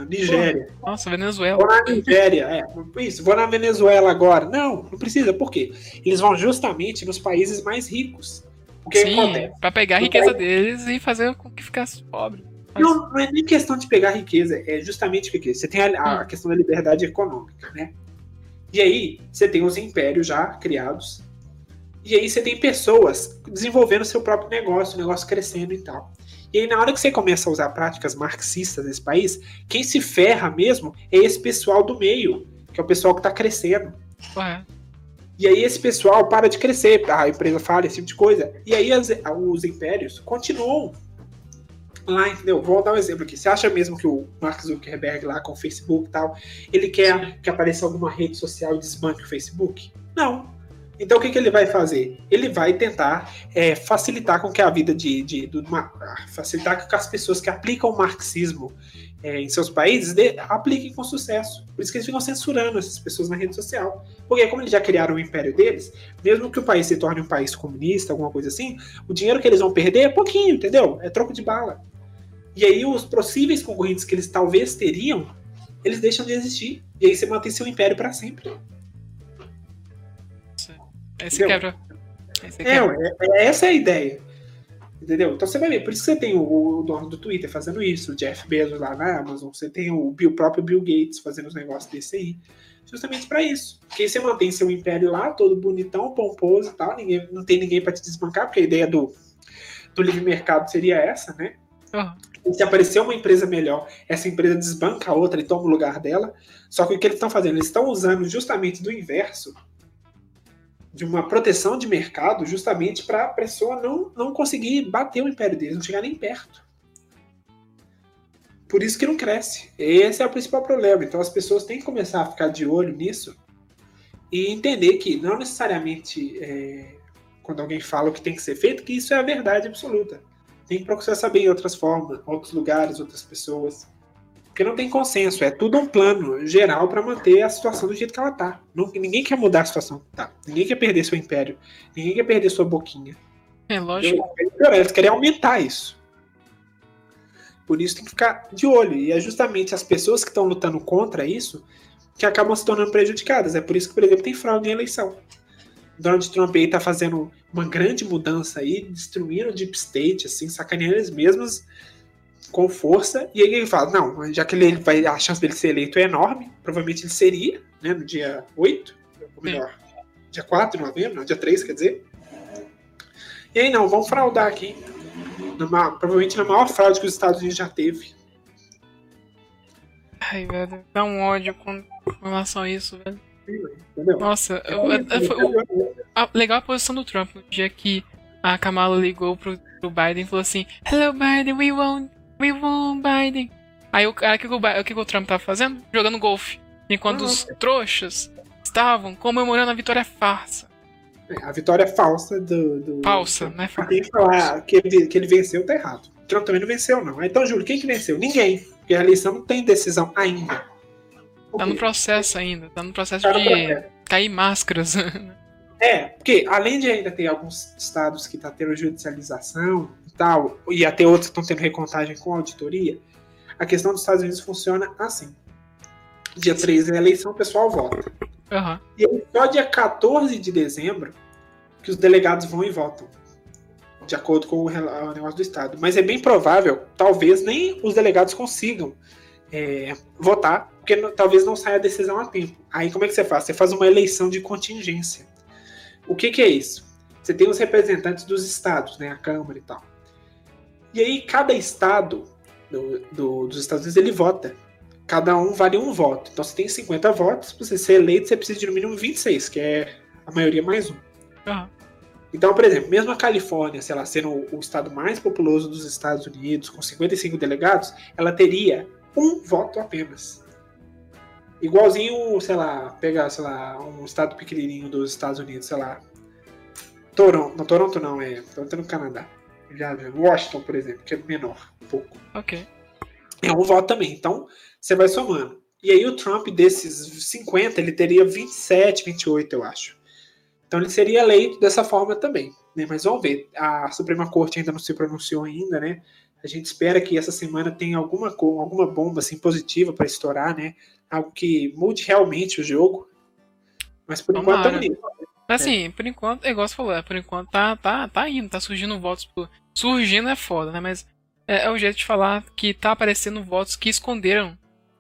Nigéria. Nossa, Venezuela. Vou na Nigéria, é. Isso, vou na Venezuela agora. Não, não precisa. Por quê? Eles vão justamente nos países mais ricos. Porque Sim, acontece? pra pegar a riqueza país... deles e fazer com que ficasse pobre. Mas... Não, não é nem questão de pegar riqueza, é justamente porque você tem a, a hum. questão da liberdade econômica, né? E aí, você tem os impérios já criados. E aí você tem pessoas desenvolvendo seu próprio negócio, o negócio crescendo e tal. E aí, na hora que você começa a usar práticas marxistas nesse país, quem se ferra mesmo é esse pessoal do meio, que é o pessoal que está crescendo. E aí esse pessoal para de crescer, a empresa fala esse tipo de coisa. E aí as, os impérios continuam lá, entendeu? Vou dar um exemplo aqui. Você acha mesmo que o Mark Zuckerberg lá com o Facebook e tal, ele quer que apareça alguma rede social e desbanque o Facebook? Não. Então o que, que ele vai fazer? Ele vai tentar é, facilitar com que a vida de, de, facilitar com que as pessoas que aplicam o marxismo é, em seus países de, apliquem com sucesso. Por isso que eles ficam censurando essas pessoas na rede social. Porque como eles já criaram o império deles, mesmo que o país se torne um país comunista, alguma coisa assim, o dinheiro que eles vão perder é pouquinho, entendeu? É troco de bala. E aí os possíveis concorrentes que eeles talvez teriam, eles deixam de existir. E aí você mantém seu império para sempre. Quebra. Esse quebra. É, é, essa é a ideia. Entendeu? Então você vai ver, por isso que você tem o, o dono do Twitter fazendo isso, o Jeff Bezos lá na Amazon, você tem o, o próprio Bill Gates fazendo os negócios desse aí. Justamente para isso. Porque aí você mantém seu império lá, todo bonitão, pomposo e tal, ninguém, não tem ninguém para te desbancar, porque a ideia do, do livre mercado seria essa, né? Uhum. Se aparecer uma empresa melhor, essa empresa desbanca a outra e toma o lugar dela. Só que o que eles estão fazendo? Eles estão usando justamente do inverso de uma proteção de mercado justamente para a pessoa não, não conseguir bater o império deles, não chegar nem perto. Por isso que não cresce. Esse é o principal problema. Então as pessoas têm que começar a ficar de olho nisso e entender que não necessariamente é, quando alguém fala o que tem que ser feito, que isso é a verdade absoluta. Tem que procurar saber em outras formas, outros lugares, outras pessoas. Porque não tem consenso, é tudo um plano geral para manter a situação do jeito que ela tá. Não, ninguém quer mudar a situação tá. Ninguém quer perder seu império. Ninguém quer perder sua boquinha. É lógico. Eles querem aumentar isso. Por isso tem que ficar de olho. E é justamente as pessoas que estão lutando contra isso que acabam se tornando prejudicadas. É por isso que, por exemplo, tem fraude em eleição. Donald Trump aí tá fazendo uma grande mudança aí, destruindo o Deep State, assim, sacaneando eles mesmos com força. E aí ele fala, não, já que ele vai, a chance dele ser eleito é enorme, provavelmente ele seria, né, no dia 8, ou melhor, Sim. dia 4 de novembro, não, dia 3, quer dizer. E aí, não, vamos fraudar aqui. Numa, provavelmente na maior fraude que os Estados Unidos já teve. Ai, velho, dá um ódio com relação a isso, velho. Entendeu? Nossa, é eu, eu, eu, a, legal a posição do Trump no dia que a Kamala ligou pro, pro Biden e falou assim: Hello Biden, we won, we won Biden. Aí o cara, o que, o, que o Trump tava fazendo? Jogando golfe. Enquanto os trouxas estavam comemorando a vitória farsa. É, a vitória falsa do. do falsa, né? Quem falar que ele, que ele venceu tá errado. O Trump também não venceu, não. Então, Júlio, quem que venceu? Ninguém. Porque a eleição não tem decisão ainda. Tá no processo ainda, tá no processo tá no de processo. cair máscaras. É, porque além de ainda ter alguns estados que tá tendo judicialização tal, e até outros estão tendo recontagem com auditoria, a questão dos Estados Unidos funciona assim. Dia 13 é eleição, o pessoal vota. Uhum. E aí, só dia 14 de dezembro que os delegados vão e votam. De acordo com o negócio do Estado. Mas é bem provável, talvez nem os delegados consigam é, votar, porque talvez não saia a decisão a tempo. Aí como é que você faz? Você faz uma eleição de contingência. O que, que é isso? Você tem os representantes dos estados, né, a Câmara e tal. E aí cada estado do, do, dos Estados Unidos ele vota. Cada um vale um voto. Então você tem 50 votos, para você ser eleito você precisa de no mínimo 26, que é a maioria mais um. Uhum. Então, por exemplo, mesmo a Califórnia, sei lá, sendo o estado mais populoso dos Estados Unidos, com 55 delegados, ela teria um voto apenas. Igualzinho, sei lá, pegar, sei lá, um estado pequenininho dos Estados Unidos, sei lá. Toronto, não, Toronto não, é Toronto é no Canadá. Já, Washington, por exemplo, que é menor, um pouco. Ok. É um voto também, então você vai somando. E aí o Trump, desses 50, ele teria 27, 28, eu acho. Então ele seria eleito dessa forma também. Né? Mas vamos ver. A Suprema Corte ainda não se pronunciou ainda, né? A gente espera que essa semana tenha alguma, alguma bomba assim, positiva para estourar, né? Algo que mude realmente o jogo. Mas por Tomara. enquanto estamos nisso. Assim, é. por enquanto, é igual você falou, é, por enquanto tá, tá, tá indo, tá surgindo votos. Por... Surgindo é foda, né? Mas é, é o jeito de falar que tá aparecendo votos que esconderam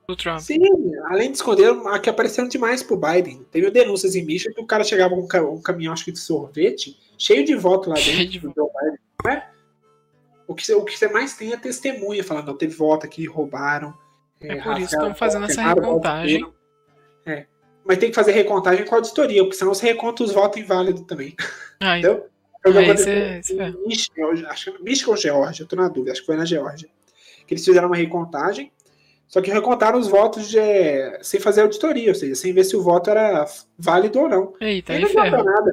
do Trump. Sim, além de esconder, que apareceram demais pro Biden. Teve denúncias em Michigan que o cara chegava com um caminhão, acho que de sorvete, cheio de voto lá dentro do Joe Biden. Né? O que, o que você mais tem é testemunha falando, não, teve voto aqui, roubaram. É, é por isso que estão fazendo essa recontagem. É. Mas tem que fazer recontagem com a auditoria, porque senão você reconta os votos inválidos também. Ah, então. Ah, esse é, é. Michigan, acho, Michigan ou Geórgia, eu tô na dúvida, acho que foi na Geórgia. Que eles fizeram uma recontagem, só que recontaram os votos de, sem fazer auditoria, ou seja, sem ver se o voto era válido ou não. Eita, aí não nada.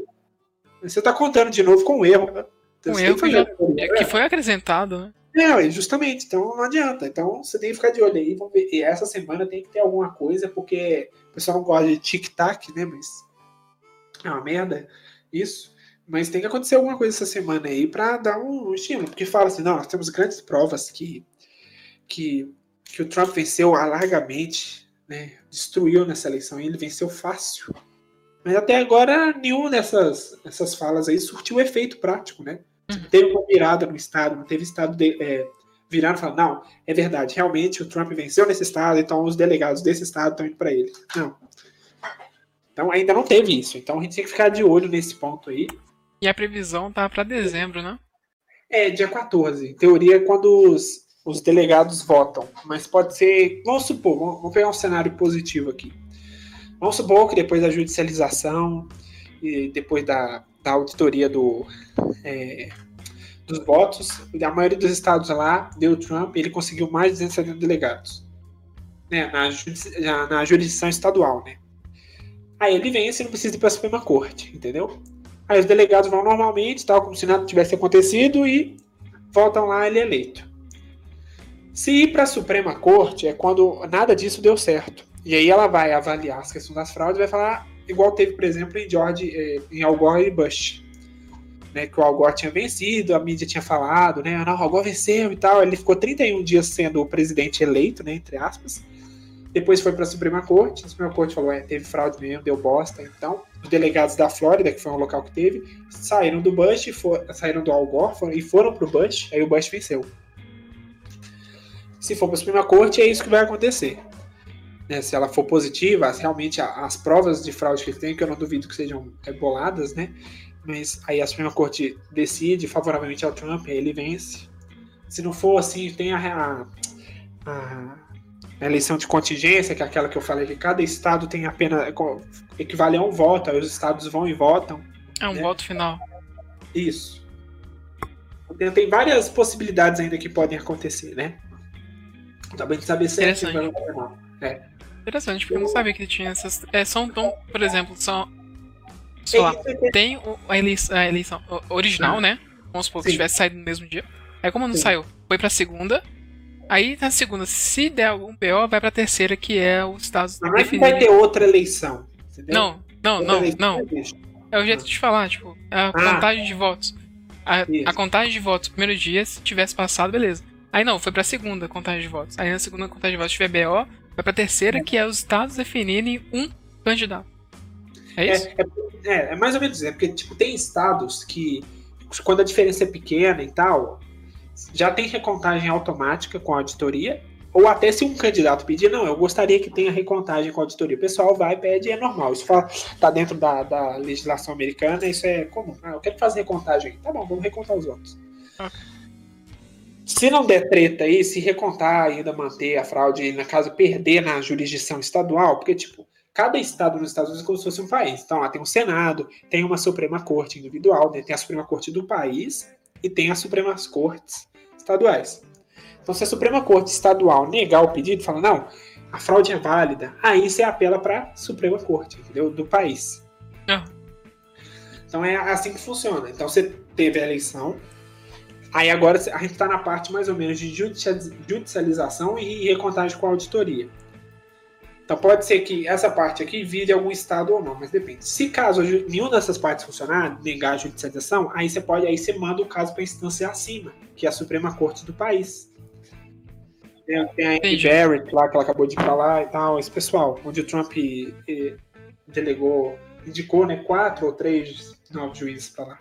Você tá contando de novo com um erro. Né? um erro que, já, é, que foi acrescentado, né? É, justamente, então não adianta. Então você tem que ficar de olho aí. Vamos ver. E essa semana tem que ter alguma coisa, porque o pessoal não gosta de tic-tac, né? Mas é uma merda isso. Mas tem que acontecer alguma coisa essa semana aí para dar um estímulo. Porque fala assim, não, nós temos grandes provas que, que, que o Trump venceu largamente, né? Destruiu nessa eleição e ele venceu fácil. Mas até agora nenhuma dessas, dessas falas aí surtiu efeito prático, né? Uhum. Teve uma virada no estado, não teve estado de, é, virando e falando, não, é verdade, realmente o Trump venceu nesse estado, então os delegados desse estado estão indo para ele. Não. Então ainda não teve isso. Então a gente tem que ficar de olho nesse ponto aí. E a previsão tá para dezembro, né? É, dia 14. Em teoria, quando os, os delegados votam. Mas pode ser. Vamos supor, vamos pegar um cenário positivo aqui. Vamos supor que depois da judicialização e depois da, da auditoria do, é, dos votos, a maioria dos estados lá deu Trump, ele conseguiu mais de 270 delegados. Né, na, na, jurisdição estadual, né? Aí ele vence e não precisa ir para a Suprema Corte, entendeu? Aí os delegados vão normalmente, tal como se nada tivesse acontecido, e voltam lá ele é eleito. Se ir para a Suprema Corte é quando nada disso deu certo. E aí ela vai avaliar as questões das fraudes e vai falar, igual teve, por exemplo, em George, eh, em Al Gore e Bush. Né, que o Al Gore tinha vencido, a mídia tinha falado, né? Não, o Al Gore venceu e tal. Ele ficou 31 dias sendo o presidente eleito, né? Entre aspas. Depois foi para a Suprema Corte. A Suprema Corte falou: é, teve fraude mesmo, deu bosta. Então, os delegados da Flórida, que foi um local que teve, saíram do Bush, for, saíram do Al Gore e foram para o Bush. Aí o Bush venceu. Se for para a Suprema Corte, é isso que vai acontecer. Né, se ela for positiva, realmente as provas de fraude que ele tem, que eu não duvido que sejam boladas, né? Mas aí a Suprema Corte decide favoravelmente ao Trump, ele vence. Se não for assim, tem a, a, a, eleição de contingência, que é aquela que eu falei que cada estado tem apenas equivale a um voto, aí os estados vão e votam. É um né? voto final. Isso. Tem, tem várias possibilidades ainda que podem acontecer, né? Bem de saber certo. Interessante. É. Interessante, porque eu não sabia que tinha essas. É, são tão, por exemplo, são. Sei lá, tem a eleição, a eleição original, né? Vamos supor que tivesse saído no mesmo dia. Aí como não Sim. saiu, foi pra segunda. Aí na segunda, se der algum BO, vai pra terceira, que é os Estados Unidos. Não é que vai ter outra eleição. Entendeu? Não, não, outra não, não. É o jeito de falar, tipo, a ah. contagem de votos. A, a, contagem de votos, primeiro dia, se tivesse passado, beleza. Aí não, foi pra segunda contagem de votos. Aí na segunda contagem de votos tiver BO, vai pra terceira, que é os estados definirem um candidato. É isso? É, é, é, mais ou menos isso. É porque, tipo, tem estados que, quando a diferença é pequena e tal, já tem recontagem automática com a auditoria, ou até se um candidato pedir, não, eu gostaria que tenha recontagem com a auditoria. O pessoal vai, pede, é normal. Isso está dentro da, da, legislação americana, isso é comum. Ah, eu quero fazer recontagem. Tá bom, vamos recontar os votos. Se não der treta aí, se recontar ainda manter a fraude, na caso perder na jurisdição estadual, porque, tipo, cada estado nos Estados Unidos é como se fosse um país. Então, lá tem um Senado, tem uma Suprema Corte individual, né? tem a Suprema Corte do país e tem as Supremas Cortes estaduais. Então, se a Suprema Corte Estadual negar o pedido, fala, não, a fraude é válida, aí você apela para a Suprema Corte, entendeu? Do país. Ah. Então é assim que funciona. Então você teve a eleição, aí agora a gente está na parte mais ou menos de judicialização e recontagem com a auditoria. Então pode ser que essa parte aqui vire algum estado ou não, mas depende. Se caso nenhuma dessas partes funcionar, negar a judicialização, aí você pode, aí você manda o caso para a instância acima, que é a Suprema Corte do país. Tem, tem a Amy Barrett lá, que ela acabou de falar e tal, esse pessoal, onde o Trump eh, delegou, indicou, né, quatro ou três novos juízes para lá.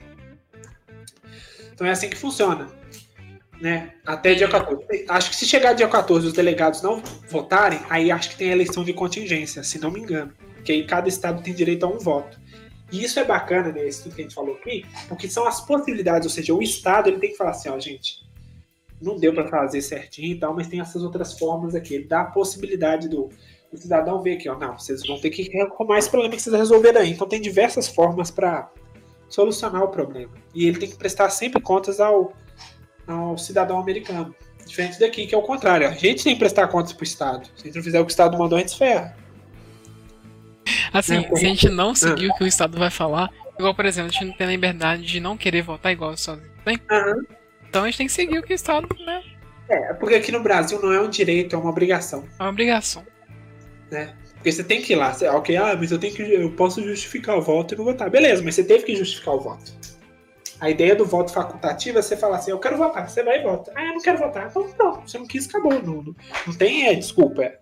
Então é assim que funciona né? Até dia 14. Acho que se chegar dia 14 os delegados não votarem, aí acho que tem eleição de contingência, se não me engano. Que aí cada estado tem direito a um voto. E isso é bacana, né? Isso que a gente falou aqui, porque são as possibilidades, ou seja, o estado ele tem que falar assim, ó, gente, não deu para fazer certinho e tal, mas tem essas outras formas aqui. Ele dá a possibilidade do, do cidadão ver aqui, ó, não, vocês vão ter que arrumar esse problema que vocês resolveram aí. Então tem diversas formas para solucionar o problema. E ele tem que prestar sempre contas ao ao cidadão americano. Diferente daqui, que é o contrário. A gente tem que prestar contas pro Estado. Se a gente não fizer o que o Estado mandou, a gente se ferra. Assim, é, se a gente não seguir o que o Estado vai falar, igual, por exemplo, a gente não tem a liberdade de não querer votar igual tem. Uhum. Então a gente tem que seguir o que o Estado, né? É, porque aqui no Brasil não é um direito, é uma obrigação. É uma obrigação. Né? Porque você tem que ir lá, você, ok, ah, mas eu tenho que. Eu posso justificar o voto e não votar. Beleza, mas você teve que justificar o voto. A ideia do voto facultativo é você falar assim, eu quero votar, você vai e vota. Ah, eu não quero votar. Então, não, você não quis, acabou. Não, não, não tem é, desculpa. É.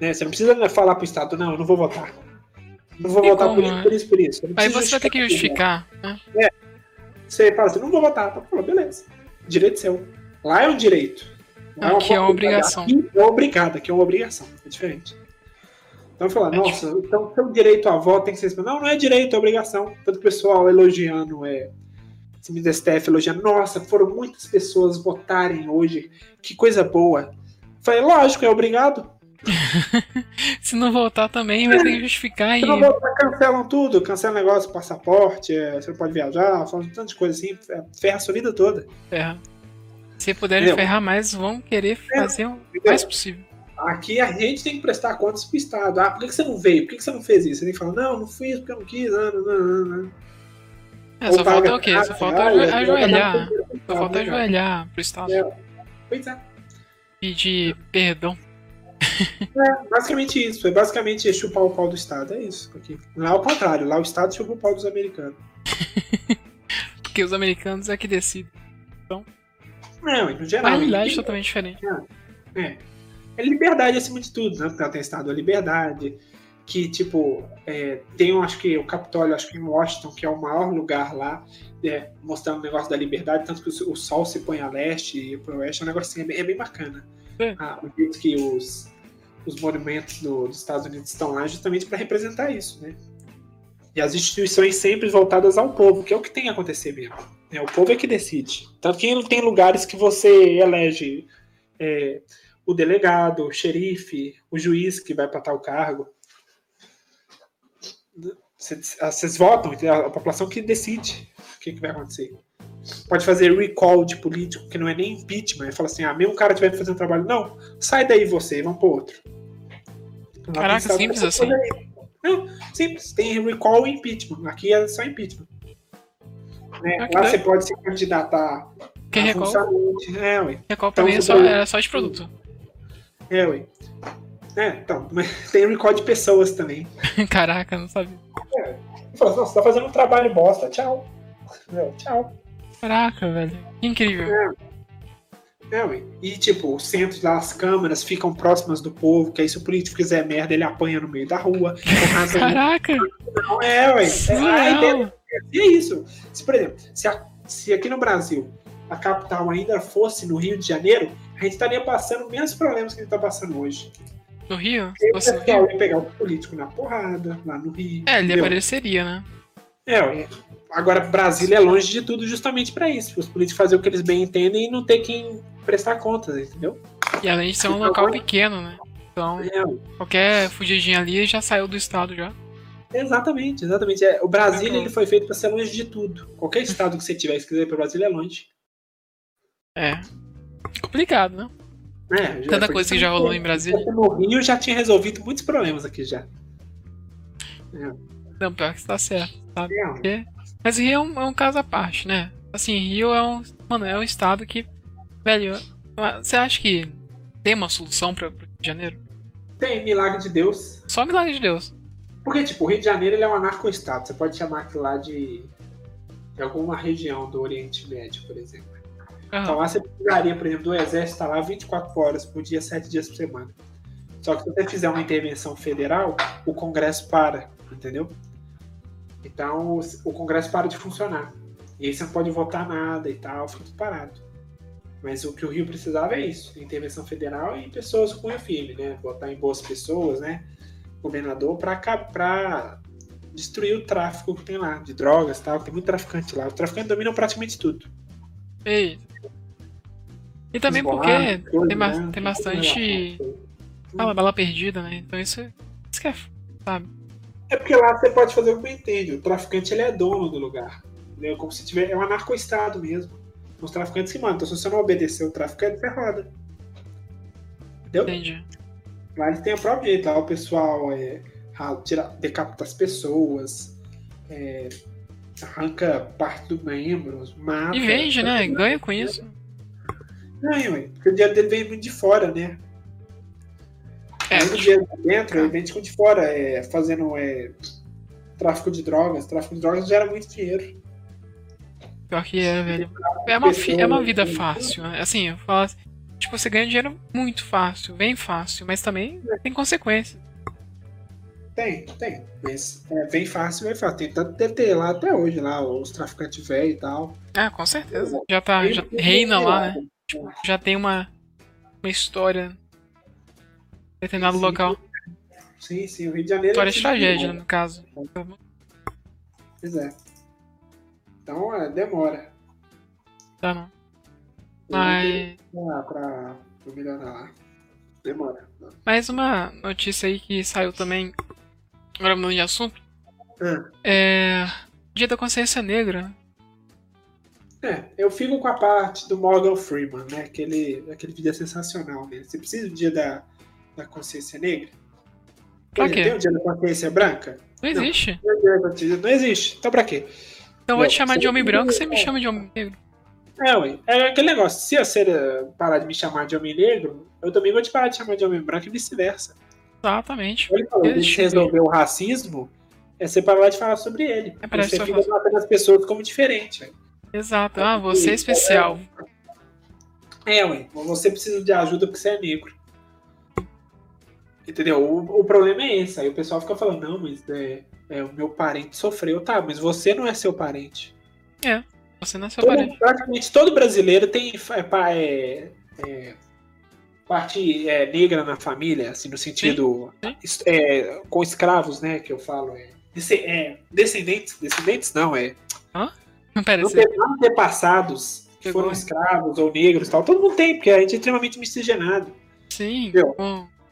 Né? Você não precisa né, falar pro Estado, não, eu não vou votar. Não vou votar por isso, por isso, por isso. Aí você vai ter que justificar. Né? É. Você fala assim, não vou votar. Então, fala, beleza. Direito seu. Lá é um direito. Não, aqui é uma obrigação. Aqui é obrigado, aqui é uma obrigação. É diferente. Então falar, nossa, então seu direito a voto tem que ser. Não, não é direito, é obrigação. Tanto o pessoal elogiando é, time da STF elogiando, nossa, foram muitas pessoas votarem hoje, que coisa boa. Falei, lógico, é obrigado. Se não voltar também, vai ter que justificar e. Se não voltar, cancelam tudo, cancela o negócio, passaporte, é, você não pode viajar, falam tantas coisas assim, é, ferra a sua vida toda. Ferra. Se puderem ferrar mais, vão querer É, fazer o mais possível. Aqui a gente tem que prestar contas pro Estado. Ah, por que que você não veio? Por que que você não fez isso? Que falar, não, não fiz porque eu não quis. Não, não, não, não. É, só falta o quê? Só falta ajoelhar. Só falta ajoelhar pro Estado. É. Pois é. Pedir perdão. É basicamente isso. É basicamente chupar o pau do Estado. É isso. Aqui. Lá é o contrário. Lá o Estado chupa o pau dos americanos. Porque os americanos é que decidem. Não, no geral. A realidade é totalmente diferente. É. É liberdade acima de tudo, né? Porque ela tem Estado da Liberdade. Que, tipo, é, tem, eu acho que o Capitólio, acho que em Washington, que é o maior lugar lá, é, mostrando o negócio da liberdade, tanto que o, o sol se põe a leste e para oeste, é um negócio assim, é bem, é bem bacana. É. Ah, o jeito que os, os monumentos do- dos Estados Unidos estão lá, justamente para representar isso, né? E as instituições sempre voltadas ao povo, que é o que tem que acontecer mesmo. né? O povo é que decide. Tanto que tem lugares que você elege é, o delegado, o xerife, o juiz que vai para tal cargo. Vocês vocês votam, é a população que decide o que, que vai acontecer. Pode fazer recall de político, que não é nem impeachment. Fala assim, ah, mesmo cara estiver fazendo um trabalho. Não, sai daí você, vamos pro outro. Lá Caraca, simples assim. Não, simples. Tem recall e impeachment. Aqui é só impeachment. Né? Ah, Lá você pode se candidatar Que recall? É. Recall pra Então, mim é só, era só de produto. É, ué. É, então, mas tem recall de pessoas também. Caraca, não sabia. Fala assim, "Não, você tá fazendo um trabalho bosta, tchau. É, tchau. Caraca, velho. Incrível. É, ué. E tipo, os centros lá, as câmaras ficam próximas do povo, que aí se o político fizer merda, ele apanha no meio da rua. Caraca! Não, é, ué. É, a ideia Surreal. E é isso. Se, por exemplo, se, a- se aqui no Brasil a capital ainda fosse no Rio de Janeiro, a gente estaria passando os mesmos problemas que a gente está passando hoje. No Rio? No pessoal Rio? ia pegar o político na porrada, lá no Rio. É, ele entendeu? apareceria, né? É, agora Brasília é longe de tudo justamente para isso. Os políticos fazer o que eles bem entendem e não ter quem prestar contas, entendeu? E além de ser um local pequeno, né? Então, É, qualquer fugidinha ali já saiu do estado já. exatamente, exatamente. É, o Brasília Então- ele foi feito para ser longe de tudo. Qualquer estado que você tiver, se quiser ir para Brasília é longe. É. Complicado, né? É, Tanta coisa que já rolou em Brasília. No Rio já tinha resolvido muitos problemas aqui já. Não, pior que você tá certo, sabe? É, Mas Rio é um, é um caso à parte, né? Assim, Rio é um. Mano, é um estado que. Velho, você acha que tem uma solução pra, pro Rio de Janeiro? Tem milagre de Deus. Só milagre de Deus. Porque, tipo, o Rio de Janeiro ele é um anarco-estado. Você pode chamar aquilo lá de, de alguma região do Oriente Médio, por exemplo. Então Aham. lá você precisaria, por exemplo, do exército estar lá 24 horas por dia, 7 dias por semana. Só que se você fizer uma intervenção federal, o Congresso para, entendeu? Então o, o Congresso para de funcionar. E aí você não pode votar nada e tal, fica tudo parado. Mas o que o Rio precisava é isso, intervenção federal e pessoas com cunho firme, né? Votar em boas pessoas, né? Governador para destruir o tráfico que tem lá, de drogas e tal, tem muito traficante lá. Os traficantes dominam praticamente tudo. Ei. E também porque tem, ba- né? tem bastante bala, bala perdida, né? Então isso, isso que é, sabe? É porque lá você pode fazer o que bem entende. O traficante ele é dono do lugar. Entendeu? Como se tiver. É um anarco-estado mesmo. Os traficantes que mandam. Então, se você não obedecer o traficante, você roda. Entendeu? Entendi. Lá eles têm o próprio jeito. Lá o pessoal é, ra- tira, decapita as pessoas, é, arranca parte do membro, mata. E vende, né? Ganha com isso. Ganha, ué. Porque o dinheiro dele vem muito de fora, né? É, do dinheiro de dentro, ele vende com de fora, é, fazendo é, tráfico de drogas. Tráfico de drogas gera muito dinheiro. pior que é, velho. É uma, é uma vida fácil. né? Assim, eu falo assim, tipo, você ganha dinheiro muito fácil, bem fácil, mas também tem consequências. Tem, tem. Mas é bem fácil, bem fácil. Tem tanto ter lá até hoje, lá, os traficantes velhos e tal. Ah, com certeza. Já tá, já reina lá, né? Tipo, já tem uma, uma história em determinado Sim. local. Sim, sim, o Rio de Janeiro. História é de tragédia, né, no caso. Pois é. Então, é, demora. Tá, não. Mas. Pra, pra, pra melhorar lá. demora. Mais uma notícia aí que saiu também, agora mudando de assunto, Ah, é... Dia da Consciência Negra. É, eu fico com a parte do Morgan Freeman, né? Aquele, aquele vídeo é sensacional, né? Você precisa do dia da, da consciência negra? Pra quê? Tem o dia da consciência branca? Não existe. Não, consciência- não existe. Então pra quê? Então eu vou te chamar de homem branco, você me chama de homem negro. É, ué. É aquele negócio. Se você parar de me chamar de homem negro, eu também vou te parar de chamar de homem branco e vice-versa. Exatamente. Ele falou, Ele resolver o racismo, é você parar de falar sobre ele. É, você fica só tratando as pessoas como diferente. velho. Exato. Ah, você é especial. É, ué. Você precisa de ajuda porque você é negro. Entendeu? O, o problema é esse. Aí o pessoal fica falando, não, mas é, é, o meu parente sofreu. Tá, mas você não é seu parente. Você não é seu Todo- parente. praticamente todo brasileiro tem é, é, é, parte é, negra na família, assim, no sentido é, com escravos, né, que eu falo. É, é, descendentes, descendentes não, é Não, pera, não você... ter, não ter passados que foram escravos ou negros e tal. Todo mundo tem, porque a gente é extremamente miscigenado. Sim, Entendeu?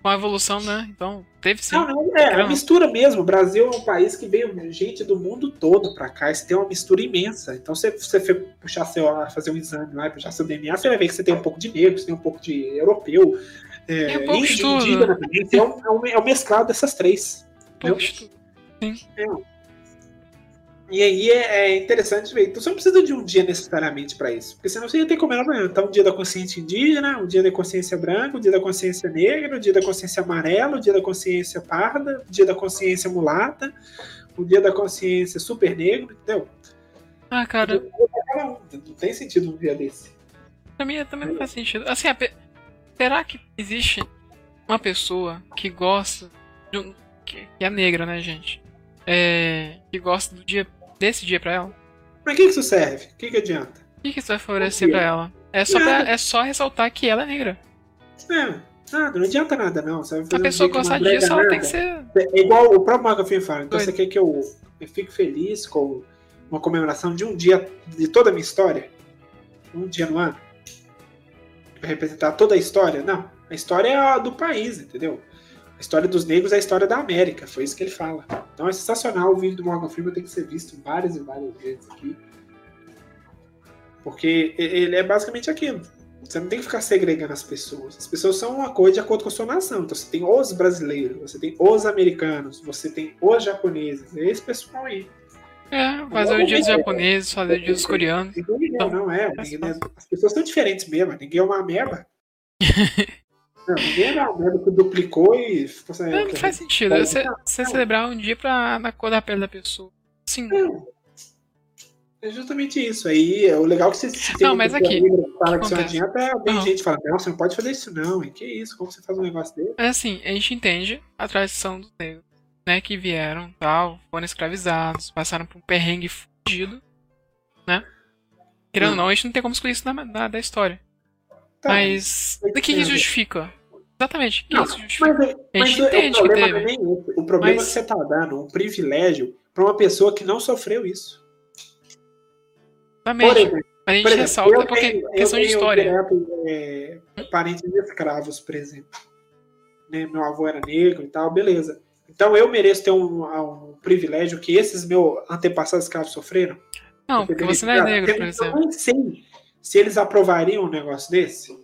Com a evolução, né? Então, teve sim. Não, é, a Não. mistura mesmo. O Brasil é um país que veio gente do mundo todo pra cá. Isso tem uma mistura imensa. Então, se você for puxar seu, fazer um exame lá, puxar seu DNA, você vai ver que você tem um pouco de negro, você tem um pouco de europeu, é, Tem um pouco de tudo. indígena também. É um, é, um, é um mesclado dessas três. Poxa, E aí é, é interessante ver. Então você não precisa de um dia necessariamente para isso. Porque senão você ia ter como ela Então, um dia da consciência indígena, um dia da consciência branca, um dia da consciência negra, um dia da consciência amarela, um dia da consciência parda, um dia da consciência mulata, um dia da consciência super negro, entendeu? Ah, cara. Não tem sentido um dia desse. pra mim também não faz sentido. Assim, pe- será que existe uma pessoa que gosta de um... que é negra, né, gente? É, que gosta do dia desse dia pra ela? Pra que isso serve? O que, que adianta? O que, que isso vai favorecer pra ela? É só, pra- é só ressaltar que ela é negra. É, nada, não adianta nada, não. A pessoa gostar disso, ela nada. tem que ser. É igual o próprio Marco Filho fala. Então Doido. você quer que eu, eu fique feliz com uma comemoração de um dia de toda a minha história? Um dia no ano? Pra representar toda a história? Não. A história é a do país, entendeu? A história dos negros é a história da América. Foi isso que ele fala. Então é sensacional. O vídeo do Morgan Freeman tem que ser visto várias e várias vezes aqui. Porque ele é basicamente aquilo. Você não tem que ficar segregando as pessoas. As pessoas são uma coisa de acordo com a sua nação. Então você tem os brasileiros, você tem os americanos, você tem os japoneses. É esse pessoal aí. É, fazer o dia dos japoneses, fazer o dia dos coreanos. Ninguém é, não é. Faz Ninguém é- As pessoas são diferentes mesmo. Ninguém é uma ameba. não, é ameba que duplicou e. ficou sem- Não, não faz sentido. Você, você celebrar um dia pra, na cor da pele da pessoa. Sim. Não. É justamente isso. Aí é o legal que você se tem Não, mas aqui, que fala que que isso não adianta, Aham. gente fala, não, você não pode fazer isso não. E que isso? Como você faz um negócio dele? É assim, a gente entende a tradição dos negros, né? Que vieram tal, foram escravizados, passaram por um perrengue fudido, né? Querendo ou não, a gente não tem como excluir isso da, da, da história. Tá, Mas o que, que justifica? Exatamente, o que Não, isso justifica? Mas, é- A mas gente entende o que problema teve. é nem esse. O problema Mas- é que você tá dando um privilégio para uma pessoa que não sofreu isso. Exatamente. Por exemplo, Mas a gente por exemplo, ressalta porque tenho- questão de história. direto, é, parentes de escravos, por exemplo. Né, Meu avô era negro e tal, beleza. Então eu mereço ter um, um privilégio que esses meus antepassados escravos sofreram? Não, porque você não é negro, por exemplo. Eu nem sei se eles aprovariam um negócio desse.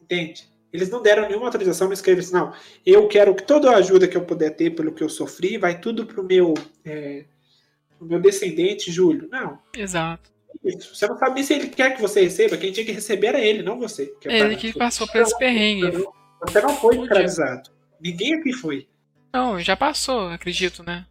Entende? Eles não deram nenhuma autorização, não escreveram assim, não. Eu quero que toda a ajuda que eu puder ter pelo que eu sofri vai tudo pro meu, é, pro meu descendente, Júlio. Não. Exato. Isso. Você não sabe se ele quer que você receba. Quem tinha que receber era ele, não você. Que é Ele que passou por esse perrengue. Você não foi escravizado. Ninguém aqui foi. Não, já passou, acredito, né?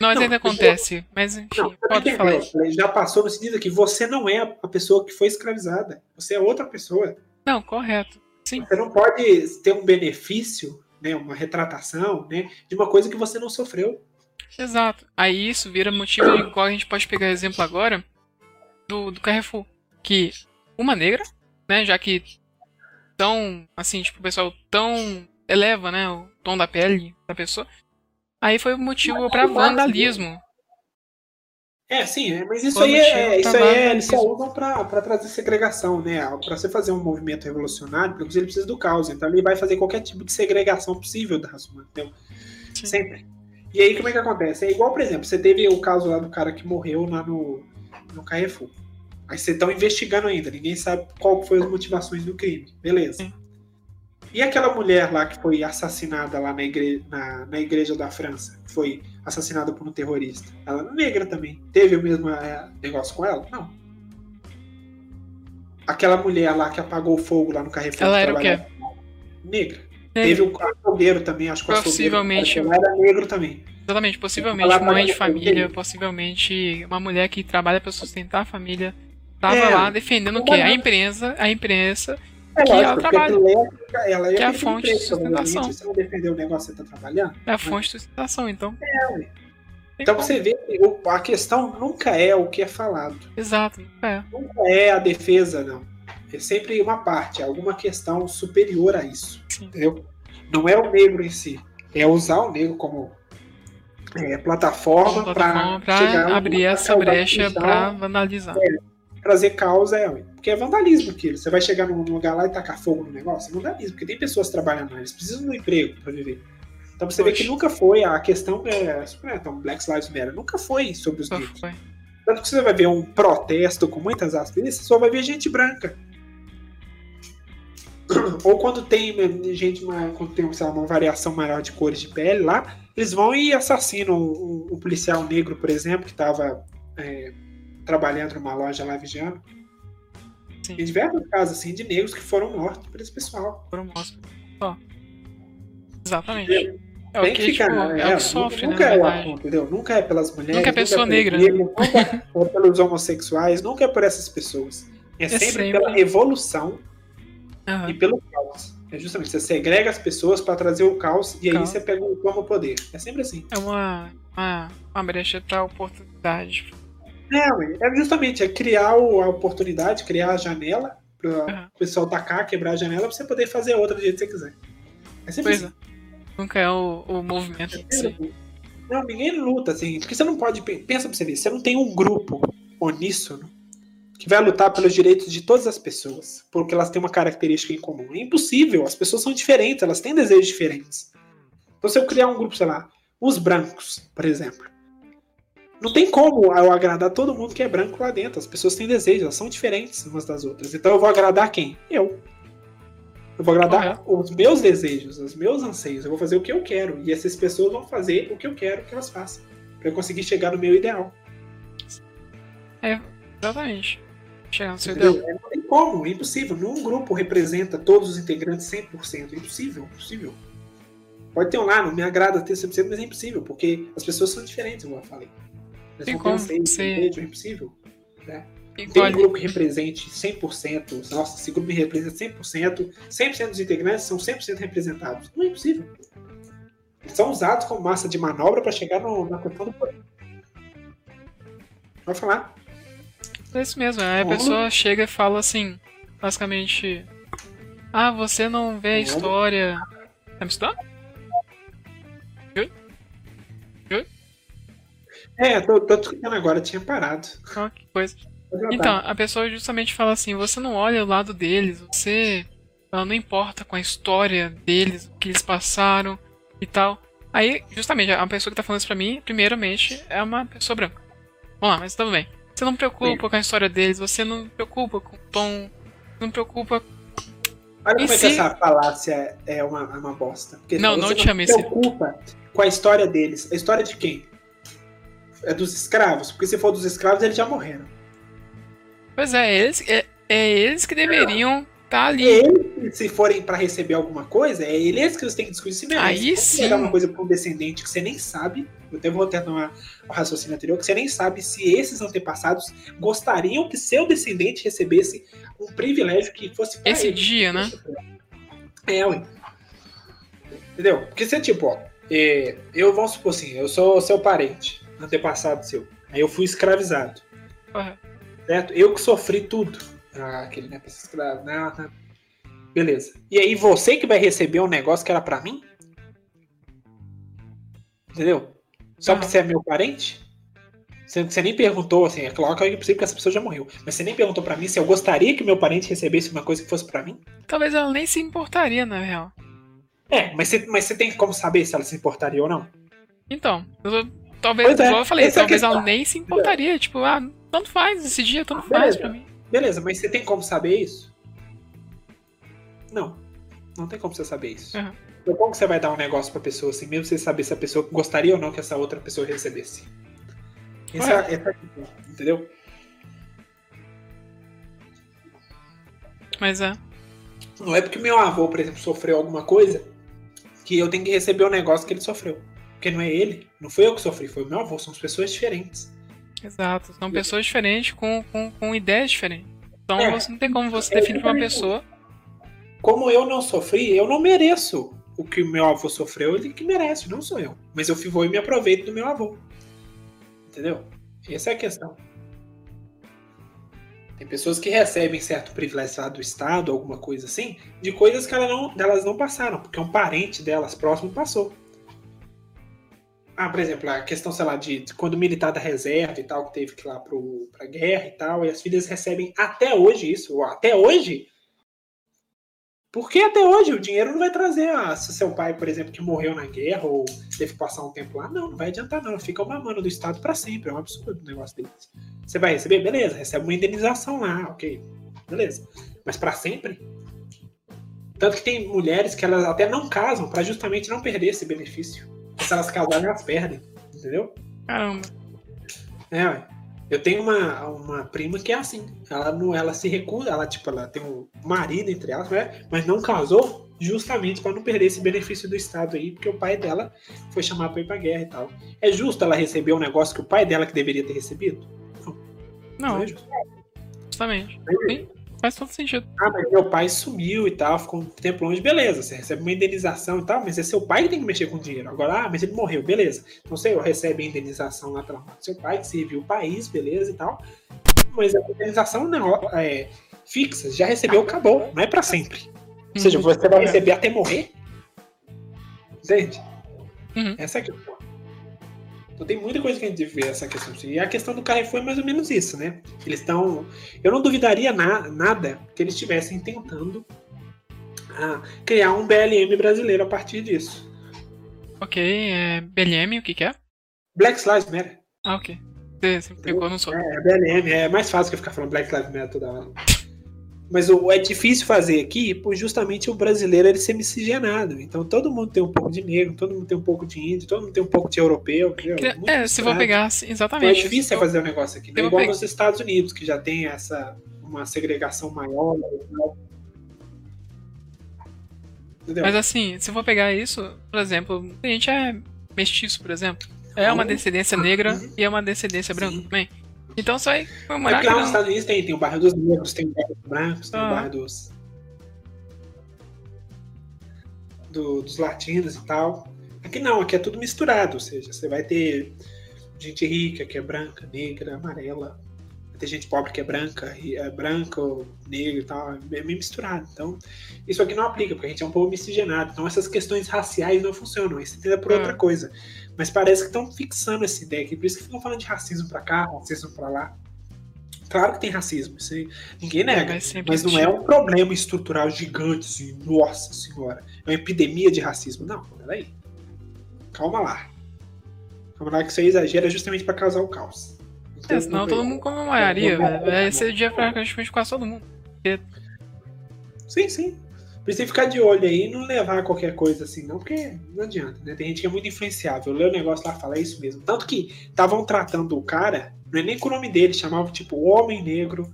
Nós Não, ainda pessoa- acontece, mas enfim, Não, pode entendeu? falar isso. falei, Já passou no sentido que você não é a pessoa que foi escravizada. Você é outra pessoa. Não, correto. Sim, Você não pode ter um benefício, né, uma retratação, né, de uma coisa que você não sofreu. exato. Aí isso vira motivo de qual a gente pode pegar exemplo agora do, do Carrefour. Que uma negra, né, já que tão, assim, tipo, o pessoal tão eleva, né, o tom da pele da pessoa, aí foi o motivo pra vandalismo. É, sim, é, mas isso aí, é, isso aí é, eles só usam pra, pra trazer segregação, né? Pra você fazer um movimento revolucionário, porque ele precisa do caos. Então ele vai fazer qualquer tipo de segregação possível da raça humana, entendeu? Sim. Sempre. E aí, como é que acontece? É igual, por exemplo, você teve o caso lá do cara que morreu lá no, no Carrefour. Aí vocês estão investigando ainda, ninguém sabe qual foi as motivações do crime. Beleza. Sim. E aquela mulher lá que foi assassinada lá na, igre na, na igreja da França, que foi assassinada por um terrorista? Ela é negra também. Teve o mesmo é, negócio com ela? Não. Aquela mulher lá que apagou o fogo lá no Carrefour. Ela era o quê? Negra. É, Teve o açougueiro também, acho que Possivelmente. ela era negro também. Exatamente, possivelmente Ela mãe de família, possivelmente uma mulher que trabalha pra sustentar a família, tava É. lá defendendo o quê? A imprensa, a imprensa, É Que lógico, ela porque trabalha. aquilo é- ela é Que é a fonte de sustentação. Se você não defender o negócio que você tá trabalhando. é a fonte de sustentação, então. tem Então como. você vê que o- a questão nunca é o que é falado. Exato, é. Nunca é a defesa, não. É sempre uma parte, é alguma questão superior a isso. Sim. Entendeu? Não é o negro em si. É usar o negro como é, plataforma, Plataforma para abrir essa brecha pra vandalizar. Trazer causa, é, porque é vandalismo aquilo. Você vai chegar num lugar lá e tacar fogo no negócio, é vandalismo, porque tem pessoas trabalhando lá, eles precisam do emprego para viver. Então você vê que nunca foi a questão é, é, então, Black Lives Matter, nunca foi sobre os negros. Tanto que você vai ver um protesto com muitas aspas, você só vai ver gente branca. Ou quando tem né, gente, quando tem lá, uma variação maior de cores de pele lá, eles vão e assassinam um, um policial negro, por exemplo, que estava trabalhando numa loja lá vigiando. Sim. Tem diversos casos assim, de negros que foram mortos por esse pessoal. Por mostra. Só. Exatamente. Entendeu? É o Tem que, ficar, tipo, né? é o que sofre, nunca né? é o assunto, entendeu? Nunca é pelas mulheres. Nunca é pessoa pelos negra, né? negros, nunca é pelos homossexuais, nunca é por essas pessoas. É, sempre, sempre. pela evolução Aham. e pelo caos. É justamente, você segrega as pessoas para trazer o caos e aí Caos. você pega o toma o poder. É sempre assim. É uma, uma, uma brecha pra oportunidade. É, é justamente, é criar o- a oportunidade, criar a janela para Aham. o pessoal tacar, quebrar a janela para você poder fazer outra do jeito que você quiser. É sempre Pois assim. é. Nunca é o, o movimento. Não, ninguém luta assim. Porque você não pode. Pensa pra você ver, você não tem um grupo uníssono que vai lutar pelos direitos de todas as pessoas, porque elas têm uma característica em comum. É impossível, as pessoas são diferentes, elas têm desejos diferentes. Então, se eu criar um grupo, sei lá, os brancos, por exemplo. Não tem como eu agradar todo mundo que é branco lá dentro. As pessoas têm desejos, elas são diferentes umas das outras. Então eu vou agradar quem? Eu. Eu vou agradar os meus desejos, os meus anseios. Eu vou fazer o que eu quero. E essas pessoas vão fazer o que eu quero que elas façam. Pra eu conseguir chegar no meu ideal. Exatamente. Chegar no seu ideal. É, Não tem como, é impossível. Nenhum grupo representa todos os integrantes 100%. É impossível, impossível. Pode ter um lá, não me agrada ter 100%, mas é impossível, porque as pessoas são diferentes, como eu falei. Elas Tem como você- desejo, é impossível. Tem um Igual- grupo que represente 100%, nossa, esse grupo me representa 100%, 100% dos integrantes são 100% representados. Não é impossível. Eles são usados como massa de manobra para chegar no- na questão do poder. Vai falar. É isso mesmo. Aí a pessoa chega e fala assim, basicamente. Ah, você não vê a história. Tá me escutando? É, tô, tô agora, tinha parado. Ah, que coisa. Então, a pessoa justamente fala assim, você não olha o lado deles, você ela não importa com a história deles, o que eles passaram e tal. Aí, justamente, a pessoa que tá falando isso pra mim, primeiramente, é uma pessoa branca. Vamos lá, mas tudo bem. Você não preocupa com a história deles, você não preocupa com o tom, não preocupa. Olha como é que se- essa falácia é uma, é uma bosta. Porque Não, você não te se esse- preocupa com a história deles. A história de quem? É dos escravos. Porque se for dos escravos, eles já morreram. Pois é, eles, é, é eles que deveriam estar ali. Eles, se forem pra receber alguma coisa, é eles que você tem que discutir se merece. Aí Como sim. pegar uma coisa pra um descendente que você nem sabe, eu até vou retornar ao raciocínio anterior, que você nem sabe se esses antepassados gostariam que seu descendente recebesse um privilégio que fosse pra Esse ele. dia, né? É, ué. Entendeu? Porque você, tipo, ó, é, eu vamos supor assim, eu sou seu parente, antepassado seu. Aí eu fui escravizado, Correto. certo? Eu que sofri tudo. Ah, aquele né, pra ser escravo. Não, não. Beleza. E aí você que vai receber um negócio que era pra mim? Entendeu? Só porque você é meu parente? Você, você nem perguntou, assim, é claro que é possível que essa pessoa já morreu. Mas você nem perguntou pra mim se eu gostaria que meu parente recebesse uma coisa que fosse pra mim? Talvez ela nem se importaria, na real. É, mas você, mas você tem como saber se ela se importaria ou não? Então, eu, talvez, Pois é, igual eu falei, é talvez ela nem se importaria. Tipo, ah, tanto faz, esse dia tanto Ah, faz pra mim. Beleza, mas você tem como saber isso? Não. Não tem como você saber isso. Uhum. Então como que você vai dar um negócio pra pessoa assim, mesmo você saber se a pessoa gostaria ou não que essa outra pessoa recebesse? Essa, Ué. essa, entendeu? Mas é. Não é porque meu avô, por exemplo, sofreu alguma coisa que eu tenho que receber o negócio que ele sofreu. Porque não é ele, não foi eu que sofri, foi o meu avô, são as pessoas diferentes. Exato. São pessoas diferentes com, com, com ideias diferentes. Então É. você não tem como você definir uma pessoa. Como eu não sofri, eu não mereço o que o meu avô sofreu, ele que merece, não sou eu. Mas eu vou e me aproveito do meu avô. Entendeu? Essa é a questão. Tem pessoas que recebem certo privilégio lá do Estado, alguma coisa assim, de coisas que ela não, elas não passaram, porque um parente delas próximo passou. Ah, por exemplo, a questão, sei lá, de, de quando militar da reserva e tal, que teve que ir lá pro, pra guerra e tal, e as filhas recebem até hoje isso, até hoje. Porque até hoje o dinheiro não vai trazer. Ah, se seu pai, por exemplo, que morreu na guerra ou teve que passar um tempo lá, não, não vai adiantar, não. Fica uma mano do Estado pra sempre. É um absurdo o negócio deles. Você vai receber? Beleza, recebe uma indenização lá, ok. Beleza. Mas pra sempre? Tanto que tem mulheres que elas até não casam pra justamente não perder esse benefício. Se elas casarem, elas perdem. Entendeu? Caramba. É, ué. Eu tenho uma, uma prima que é assim. Ela não, ela se recusa, ela tipo, ela tem um marido entre elas, né? Mas não casou justamente para não perder esse benefício do Estado aí, porque o pai dela foi chamado para ir pra guerra e tal. É justo ela receber um negócio que o pai dela que deveria ter recebido? Não, é justo. justamente. Mas, Sim, faz todo sentido. Ah, mas meu pai sumiu e tal, ficou um tempo longe, beleza. Você recebe uma indenização e tal, mas é seu pai que tem que mexer com o dinheiro. Agora, ah, mas ele morreu, beleza. Então você recebe a indenização lá pela morte do seu pai, que serviu o país, beleza e tal. Mas a indenização não é fixa, já recebeu, acabou. Não é pra sempre. Ou seja, você vai receber até morrer. Entende? Uhum. Essa é a questão. Então tem muita coisa que a gente vê essa questão. E a questão do Carrefour é mais ou menos isso, né? Eles estão. Eu não duvidaria na- nada que eles estivessem tentando ah, criar um BLM brasileiro a partir disso. Ok, é BLM, o que que é? Black Lives Matter. Ah, ok. Você, você pegou, não sou. É, BLM, é mais fácil que eu ficar falando Black Lives Matter toda hora. Mas o, é difícil fazer aqui por justamente o brasileiro ele ser miscigenado. Então todo mundo tem um pouco de negro, todo mundo tem um pouco de índio, todo mundo tem um pouco de europeu. Queria- Muito É, se for pegar, assim, Então é exatamente. difícil você for- fazer um negócio aqui. Não é Eu igual peguei- nos Estados Unidos, que já tem essa uma segregação maior. Entendeu? Mas assim, se for pegar isso, por exemplo, a gente é mestiço, por exemplo. É uma Uhum. descendência negra e é uma descendência branca Sim. também. Então vai É comemorar porque lá nos Estados Unidos tem, tem o bairro dos negros, tem o bairro dos brancos, tem Ah. o bairro dos. do- dos latinos e tal. Aqui não, aqui é tudo misturado, ou seja, você vai ter gente rica que é branca, negra, amarela. Ter gente pobre que é branca, é branca, ou negra e tal, é meio misturado. Então, isso aqui não aplica, porque a gente é um povo miscigenado. Então, essas questões raciais não funcionam. Isso entenda por Ah. outra coisa. Mas parece que estão fixando essa ideia aqui. Por isso que ficam falando de racismo pra cá, racismo pra lá. Claro que tem racismo, isso aí ninguém nega. vai sempre Mas não é um problema estrutural gigante, assim, nossa senhora. É uma epidemia de racismo. Não, peraí. Calma lá. Calma lá que isso aí exagera justamente pra causar o caos. É, senão todo mundo comemoraria, velho. Vai não. ser dia pra praticamente quase todo mundo. Sim, sim. Precisa ficar de olho aí e não levar qualquer coisa assim, não, porque não adianta, né? Tem gente que é muito influenciável. Eu leio o negócio lá e falo, é isso mesmo. Tanto que estavam tratando o cara, não é nem com o nome dele, chamavam tipo o Homem Negro.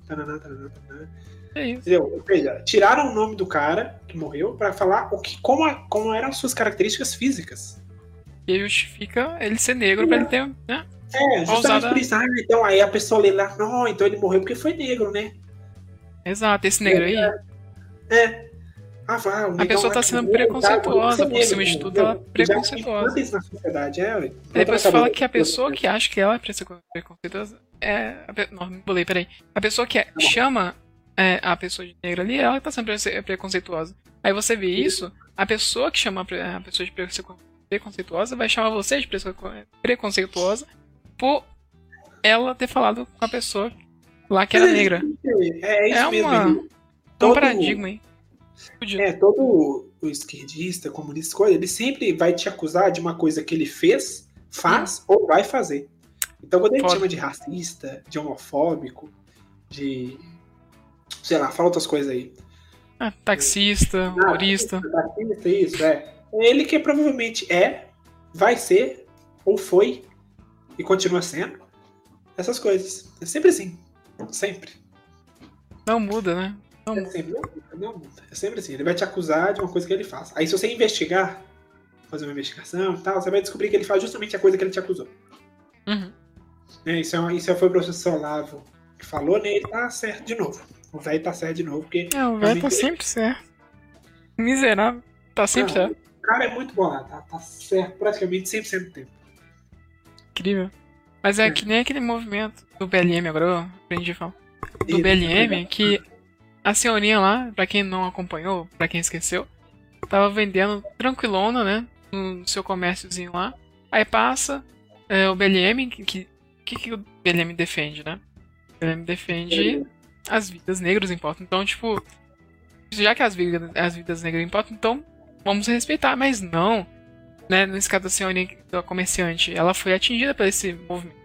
É isso. Entendeu? Ou seja, tiraram o nome do cara que morreu pra falar o que, como, a- como eram as suas características físicas. E justifica ele ser negro pra ele ter. Né? É, justamente Ousada. por isso. Ah, então aí a pessoa lê lá, não, então ele morreu porque foi negro, né? Exato, esse negro aí, É. Ah, vá, a pessoa tá sendo morreu, preconceituosa, tá, por cima de tudo, ela é preconceituosa. isso na sociedade, é. Aí depois fala que a pessoa que acha que ela é preconceituosa é. Não, me bolei, peraí. A pessoa que é- chama é, a pessoa de negra ali, ela tá sendo prece- preconceituosa. Aí você vê isso, a pessoa que chama a pessoa de preconceituosa vai chamar você de preconceituosa por ela ter falado com a pessoa lá que era negra. É, é isso É mesmo. uma- É um paradigma, hein? Fudido. É, todo o esquerdista, comunista, coisa, ele sempre vai te acusar de uma coisa que ele fez, faz ou vai fazer. Então, quando ele te chama de racista, de homofóbico, de. sei lá, fala outras coisas aí. Ah, taxista, Ah, humorista. racista, isso, é. Ele que provavelmente é, vai ser, ou foi, e continua sendo. Essas coisas. É sempre assim. Sempre. Não muda, né? Não É muda. sempre, não, muda, não muda. É sempre assim. Ele vai te acusar de uma coisa que ele faz. Aí se você investigar, fazer uma investigação e tal, você vai descobrir que ele faz justamente a coisa que ele te acusou. Uhum. Né? Isso, é uma- isso foi o professor Olavo que falou, né? Ele tá certo de novo. O velho tá certo de novo, porque É, o velho tá sempre certo. Miserável. Tá sempre Não, certo. o cara é muito bolado, tá, tá certo praticamente 100% do tempo. Incrível. Mas é que nem aquele movimento do BLM, agora eu aprendi a falar. Do BLM, que a senhorinha lá, pra quem não acompanhou, pra quem esqueceu, tava vendendo tranquilona, né? No seu comérciozinho lá. Aí passa é, o BLM, que, que, que que o BLM defende, né? O BLM defende as vidas negras importam. Então, tipo, já que as vidas, as vidas negras importam, então vamos respeitar. Mas não, né? Nesse caso da comerciante, ela foi atingida por esse movimento.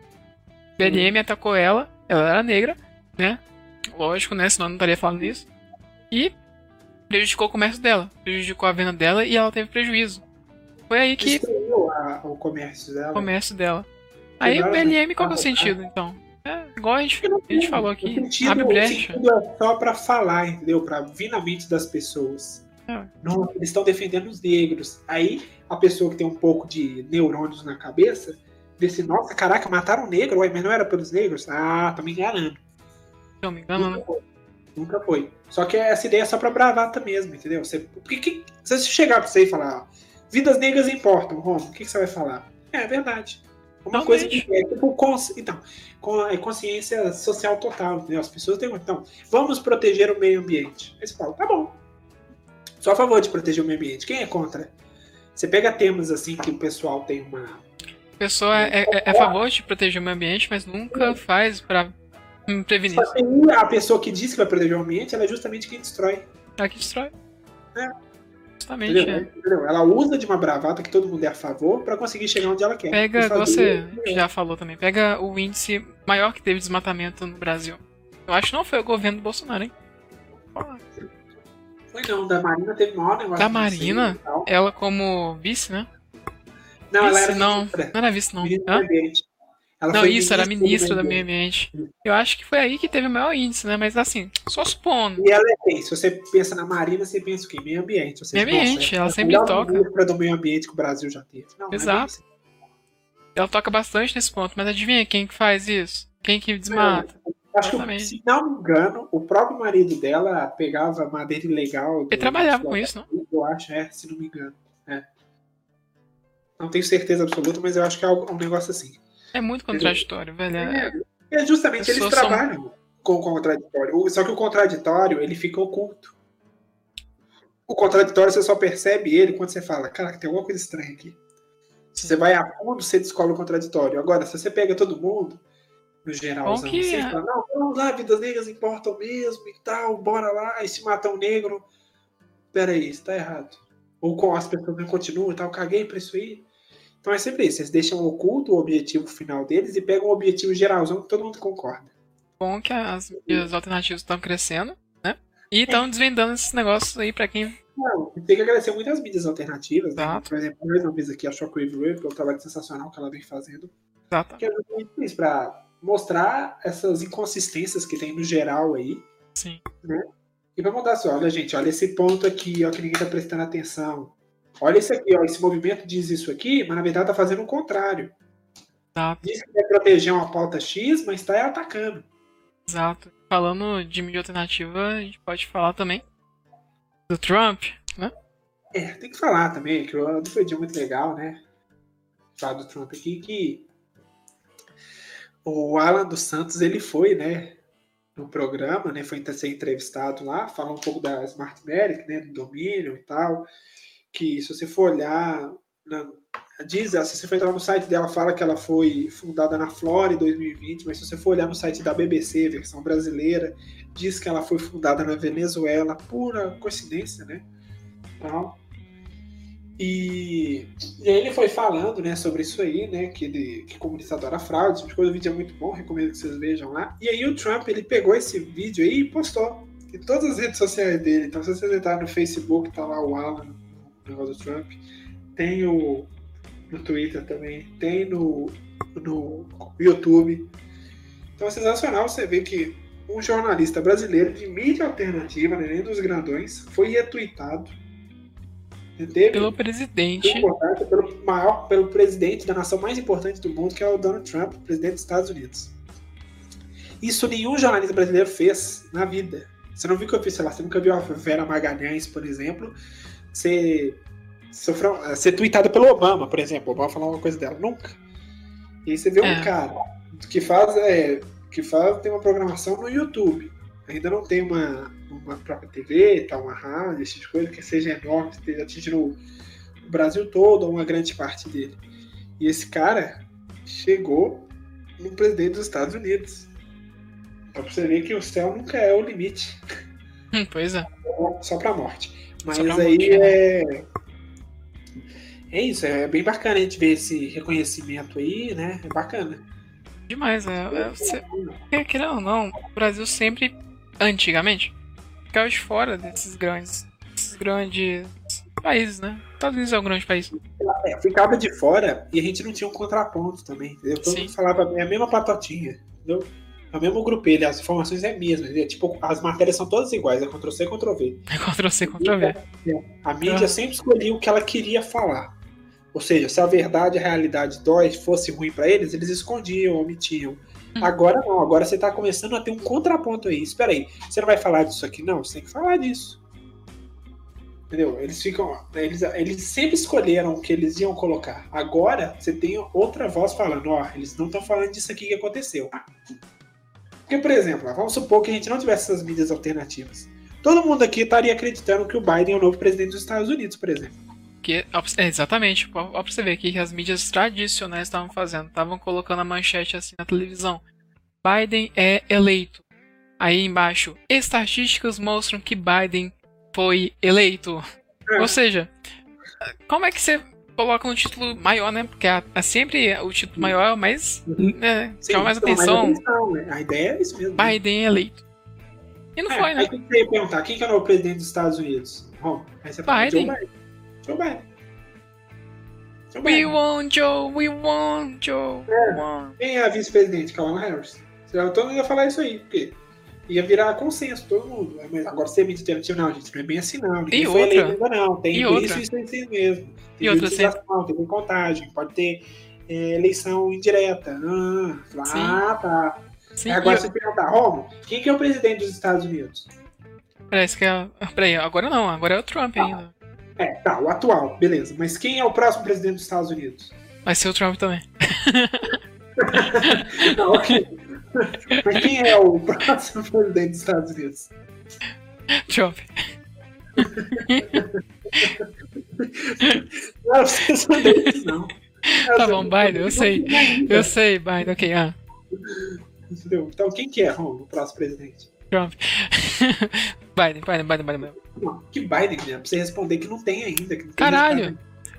O BLM atacou ela, ela era negra, né? Lógico, né? Senão eu não estaria falando isso. E prejudicou o comércio dela, prejudicou a venda dela e ela teve prejuízo. Foi aí que Destruiu a- o comércio dela. o comércio dela. Aí o BLM, qual que é o sentido, então? É igual a gente, a gente falou aqui, O sentido, abre o brecha. sentido é só pra falar, entendeu? Pra vir na mente das pessoas. É. Não, eles estão defendendo os negros. Aí a pessoa que tem um pouco de neurônios na cabeça assim, nossa, caraca, mataram um negro, ué, mas não era pelos negros? Ah, tá me enganando. Não me engano, né? Nunca foi. Nunca foi. Só que essa ideia é só pra bravata mesmo, entendeu? Você, porque que, se você chegar pra você e falar, vidas negras importam, Romo, o que, que você vai falar? É, é verdade. Uma coisa Realmente. que é tipo cons, então, com é consciência social total, entendeu? As pessoas têm. Então, vamos proteger o meio ambiente. Aí você fala, tá bom. Sou a favor de proteger o meio ambiente. Quem é contra? Você pega temas assim que o pessoal tem uma. A pessoa é, é- é a favor de proteger o meio ambiente, mas nunca faz pra hum, prevenir. Só aí a pessoa que diz que vai proteger o ambiente, ela é justamente quem destrói. É que destrói. É. Justamente, Entendeu? é. Entendeu? Ela usa de uma bravata que todo mundo é a favor pra conseguir chegar onde ela quer. Pega, fazer- você já falou também, pega o índice maior que teve de desmatamento no Brasil. Eu acho que não foi o governo do Bolsonaro, hein? Foi não, da Marina teve maior negócio. Da Marina? Ela como vice, né? Não, ela Vice, era não. ministra. Não era vice, não. Ministra. Ela Não, isso, era ministra do meio ambiente. Eu acho que foi aí que teve o maior índice, né? Mas assim, só supondo. E ela é quem? Se você pensa na Marina, você pensa o quê? Meio ambiente. Seja, Meio ambiente, nossa, ela é sempre toca. ministra do meio ambiente que o Brasil já teve. Não, é Exato. bem assim. Ela toca bastante nesse ponto, mas adivinha quem que faz isso? Quem que desmata? Acho que, Exatamente. se não me engano, o próprio marido dela pegava madeira ilegal. do- Ele trabalhava do- com isso, não? Eu acho, é, se não me engano. É. Não tenho certeza absoluta, mas eu acho que é algo- um negócio assim. É muito contraditório, velho. É- É justamente eles são- trabalham com o contraditório. Só que o contraditório, ele fica oculto. O contraditório você só percebe ele quando você fala, caraca, tem alguma coisa estranha aqui. Se você vai a fundo, você descobre o contraditório. Agora, se você pega todo mundo, no geralzão, Bom que é- não, vamos lá, vidas negras importam mesmo e tal, bora lá, aí se um negro. Peraí, isso tá errado. Ou com as pessoas não continuam e tal, caguei pra isso aí. Então é sempre isso, eles deixam oculto o objetivo final deles e pegam o objetivo geralzão que todo mundo concorda. bom que as mídias alternativas estão crescendo, né? E estão desvendando esses negócios aí pra quem. Não, tem que agradecer muito as mídias alternativas. Né? Exato. Por exemplo, mais uma vez aqui a Shockwave Radio, que é trabalho sensacional que ela vem fazendo. Exato. Que é justamente isso, pra mostrar essas inconsistências que tem no geral aí. Sim. E pra mudar só, olha, gente, olha esse ponto aqui, ó, que ninguém tá prestando atenção. Olha isso aqui, ó, esse movimento diz isso aqui, mas na verdade tá fazendo o contrário. Exato. Diz que vai proteger uma pauta X, mas tá atacando. Exato. Falando de mídia alternativa, a gente pode falar também do Trump, né? É, tem que falar também, que o foi um dia muito legal, né? Falar do Trump aqui, que o Alan dos Santos, ele foi, né, no programa, né, foi ser entrevistado lá, falar um pouco da Smart Medic, né, do domínio e tal, que se você for olhar na- diz, se você for entrar no site dela, fala que ela foi fundada na Flórida em 2020, mas se você for olhar no site da BBC, versão brasileira, diz que ela foi fundada na Venezuela, pura coincidência, né? Então, e, e ele foi falando, né, sobre isso aí, né, que ele que comunista adora fraude, tipo coisa, o vídeo é muito bom, recomendo que vocês vejam lá. E aí o Trump, ele pegou esse vídeo aí e postou em todas as redes sociais dele. Então se vocês entrarem no Facebook, tá lá o Alan, o negócio do Trump, tem o no Twitter também, tem no, no YouTube. Então é sensacional você ver que um jornalista brasileiro de mídia alternativa, né, nem dos grandões, foi retweetado Teve pelo presidente. Pelo maior, pelo presidente da nação mais importante do mundo, que é o Donald Trump, presidente dos Estados Unidos. Isso nenhum jornalista brasileiro fez na vida. Você não viu que eu fiz, sei lá, você nunca viu a Vera Magalhães, por exemplo, ser, sofreu, ser tweetada pelo Obama, por exemplo. O Obama falou uma coisa dela. Nunca. E aí você vê é. um cara que faz, é, que faz, tem uma programação no YouTube. Ainda não tem uma, uma própria TV, tá, uma rádio, esse tipo de coisa, que seja enorme, esteja atingindo o Brasil todo, ou uma grande parte dele. E esse cara chegou no presidente dos Estados Unidos. Então pra você ver que o céu nunca é o limite. Hum, pois é. Só pra morte. Mas pra aí morte, né? é. É isso, é bem bacana a gente ver esse reconhecimento aí, né? É bacana. Demais, né? É, você... Querendo ou não, o Brasil sempre, antigamente, ficava de fora desses grandes, desses grandes países, né? Estados Unidos é um grande país. É, ficava de fora e a gente não tinha um contraponto também, entendeu? Todo mundo falava é a mesma patotinha, entendeu? É o mesmo grupelho, as informações é a mesma. Tipo, as matérias são todas iguais, é Ctrl-C, Ctrl-V. É Ctrl-C, Ctrl-V. A mídia ah. sempre escolhia o que ela queria falar. Ou seja, se a verdade e a realidade dói fosse ruim para eles, eles escondiam, omitiam. Agora não, agora você está começando a ter um contraponto aí. Espera aí, você não vai falar disso aqui? Não, você tem que falar disso. Entendeu? Eles ficam. Eles, eles sempre escolheram o que eles iam colocar. Agora você tem outra voz falando, ó, eles não estão falando disso aqui que aconteceu. Porque, por exemplo, vamos supor que a gente não tivesse essas mídias alternativas. Todo mundo aqui estaria acreditando que o Biden é o novo presidente dos Estados Unidos, por exemplo. Que, é, exatamente, ó, pra você ver aqui que as mídias tradicionais estavam fazendo, estavam colocando a manchete assim na televisão. Biden é eleito. Aí embaixo, estatísticas mostram que Biden foi eleito. É. Ou seja, como é que você coloca um título maior, né? Porque é, é sempre o título maior é mais. Né, chama mais atenção. Mais atenção né? A ideia é isso mesmo. Biden é eleito. E não é, foi, né? Aí você ia perguntar: quem que é o presidente dos Estados Unidos? Bom, aí você Biden. Joe Biden. Joe Biden. Joe Biden. We want Joe, we want Joe. É. Quem é a vice-presidente? Kamala Harris. Todo mundo ia falar isso aí, porque ia virar consenso, todo mundo. Mas agora ser alternativa, não, gente, não é bem assim, não. Ninguém e foi outra? ainda, não. Tem, e tem outra? isso, isso, isso mesmo. Tem e outra, tem contagem, pode ter é, eleição indireta. Ah, ah tá. Sim, agora, e... você perguntar, Romo, quem que é o presidente dos Estados Unidos? Parece que é. Peraí, agora não, agora é o Trump tá. ainda. É, tá, o atual, beleza. Mas quem é o próximo presidente dos Estados Unidos? Vai ser o Trump também. não, ok. Mas quem é o próximo presidente dos Estados Unidos? Trump. não, vocês não isso, não. Tá bom, Biden, eu sei. Eu sei, Biden, ok. Ah. Então, quem que é o próximo presidente? Trump. Biden, Biden, Biden, Biden. Não, que Biden, né? Pra você responder que não tem ainda. Tem Caralho!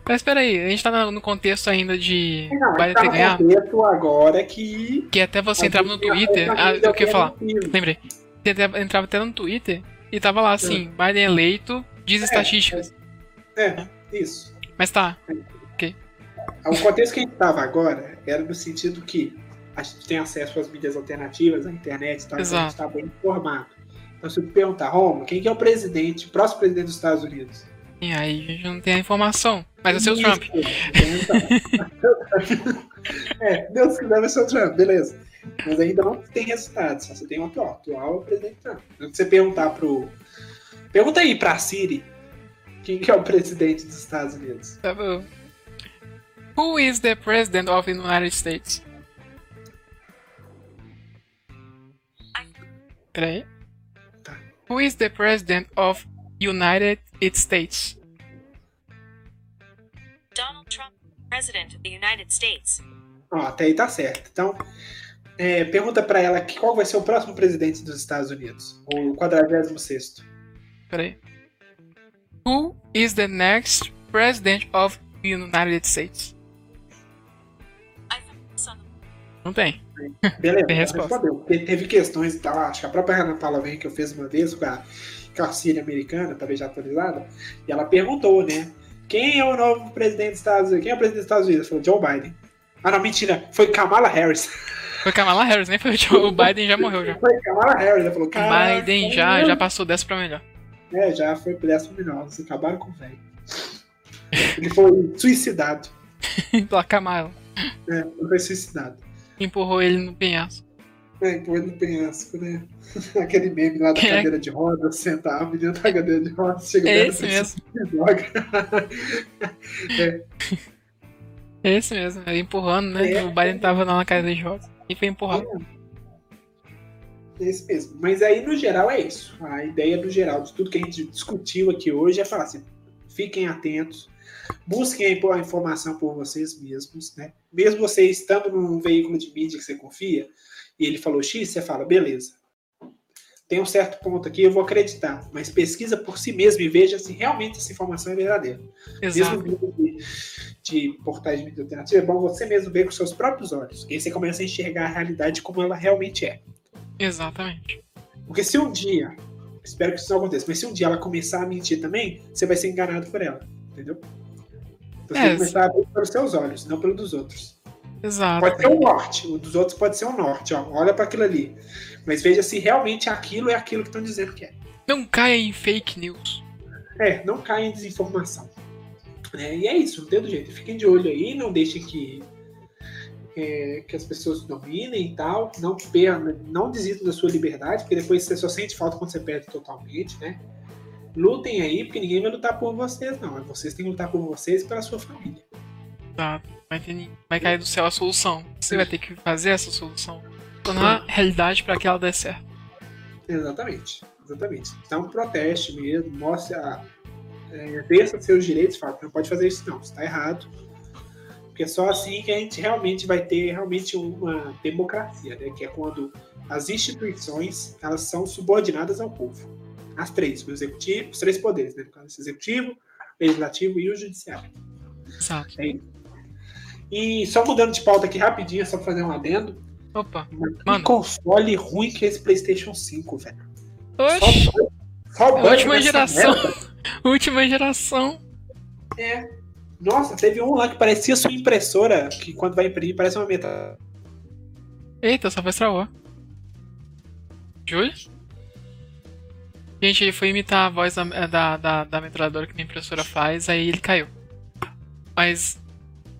Mas espera aí, a gente tá no contexto ainda de não, Biden tá ter ganhado. contexto agora que. Que até você entrava no Twitter. Ah, eu queria falar. Lembrei. Você entrava até no Twitter e tava lá assim: é. Biden eleito, diz é, estatísticas. É, é, isso. Mas tá. É. Ok. O contexto que a gente tava agora era no sentido que a gente tem acesso às mídias alternativas, à internet e tal, então a gente tá bem informado. Então, se eu perguntar, Roma, quem que é o presidente, o próximo presidente dos Estados Unidos? E aí a gente não tem a informação. Mas vai ser o Trump. é, Deus quiser vai ser o Trump, beleza. Mas ainda não tem resultados, você tem o atual. O atual é o presidente Trump. Se você perguntar pro. Pergunta aí pra Siri quem que é o presidente dos Estados Unidos. Tá bom. Who is the president of the United States? Peraí. Who is the president of United States? Donald Trump, president. United States. Ó, até aí tá certo. Então, é, pergunta pra ela que qual vai ser o próximo presidente dos Estados Unidos. O 46 Peraí. Who is the next president of the United States? Não tem. Beleza, Tem resposta. respondeu. Porque teve questões e tal. Acho que a própria Ana Paula vem que eu fiz uma vez com a, com a Síria americana, talvez já atualizada. E ela perguntou, né? Quem é o novo presidente dos Estados Unidos? Quem é o presidente dos Estados Unidos? Falou Joe Biden. Ah, não, mentira. Foi Kamala Harris. Foi Kamala Harris, nem foi o Joe- o Biden já morreu já. Foi Kamala Harris. Ela falou, "Caraca, Biden já, já passou dessa pra melhor. É, já foi pro décimo melhor. Vocês acabaram com o velho. Ele foi suicidado. Pela Kamala. É, ele foi suicidado. Empurrou ele no penhasco. É, põe no penhasco, né? Aquele meme lá da É. cadeira de roda, senta a menina da cadeira de roda, chega É esse mesmo. joga. É esse mesmo. Ele empurrando, né? É. O Biden tava lá na cadeira de rodas. E foi empurrado. É esse mesmo. Mas aí, no geral, é isso. A ideia do geral de tudo que a gente discutiu aqui hoje é falar assim: fiquem atentos, busquem a informação por vocês mesmos, né? Mesmo você estando num veículo de mídia que você confia, e ele falou X, você fala, beleza. Tem um certo ponto aqui, eu vou acreditar. Mas pesquisa por si mesmo e veja se realmente essa informação é verdadeira. Exato. Mesmo de, de portais de mídia alternativa, é bom você mesmo ver com seus próprios olhos. Que aí você começa a enxergar a realidade como ela realmente é. Exatamente. Porque se um dia, espero que isso não aconteça, mas se um dia ela começar a mentir também, você vai ser enganado por ela. Entendeu? Você É, tem que começar a ver pelos seus olhos, não pelo dos outros. Exato. Pode ser o norte, o dos outros pode ser o norte, ó. Olha para aquilo ali. Mas veja se realmente aquilo é aquilo que estão dizendo que é. Não caia em fake news. É, não caia em desinformação. É, e é isso, não tem do jeito. Fiquem de olho aí, não deixem que, é, que as pessoas dominem e tal. Não, não desistam da sua liberdade, porque depois você só sente falta quando você perde totalmente, né? Lutem aí, porque ninguém vai lutar por vocês, não. Vocês têm que lutar por vocês e pela sua família. Exato. Vai, ter, vai cair do céu a solução. Você vai ter que fazer essa solução. Tornar realidade pra que ela dê certo. Exatamente, exatamente. Então proteste mesmo, mostre a. É, exerça seus direitos, fala não pode fazer isso não, isso tá errado. Porque é só assim que a gente realmente vai ter realmente uma democracia, né? Que é quando as instituições elas são subordinadas ao povo. As três, o executivo, os três poderes, né? O executivo, legislativo e o judiciário. Exato. E só mudando de pauta aqui rapidinho, só pra fazer um adendo. Opa. Que Mano. console ruim que é esse PlayStation 5, velho. Oxi. Só, só Última geração. Última geração. É. Nossa, teve um lá que parecia sua impressora, que quando vai imprimir parece uma meta. Eita, só faz travou. Júlio? Gente, ele foi imitar a voz da, da, da, da metralhadora que minha impressora faz, aí ele caiu. Mas,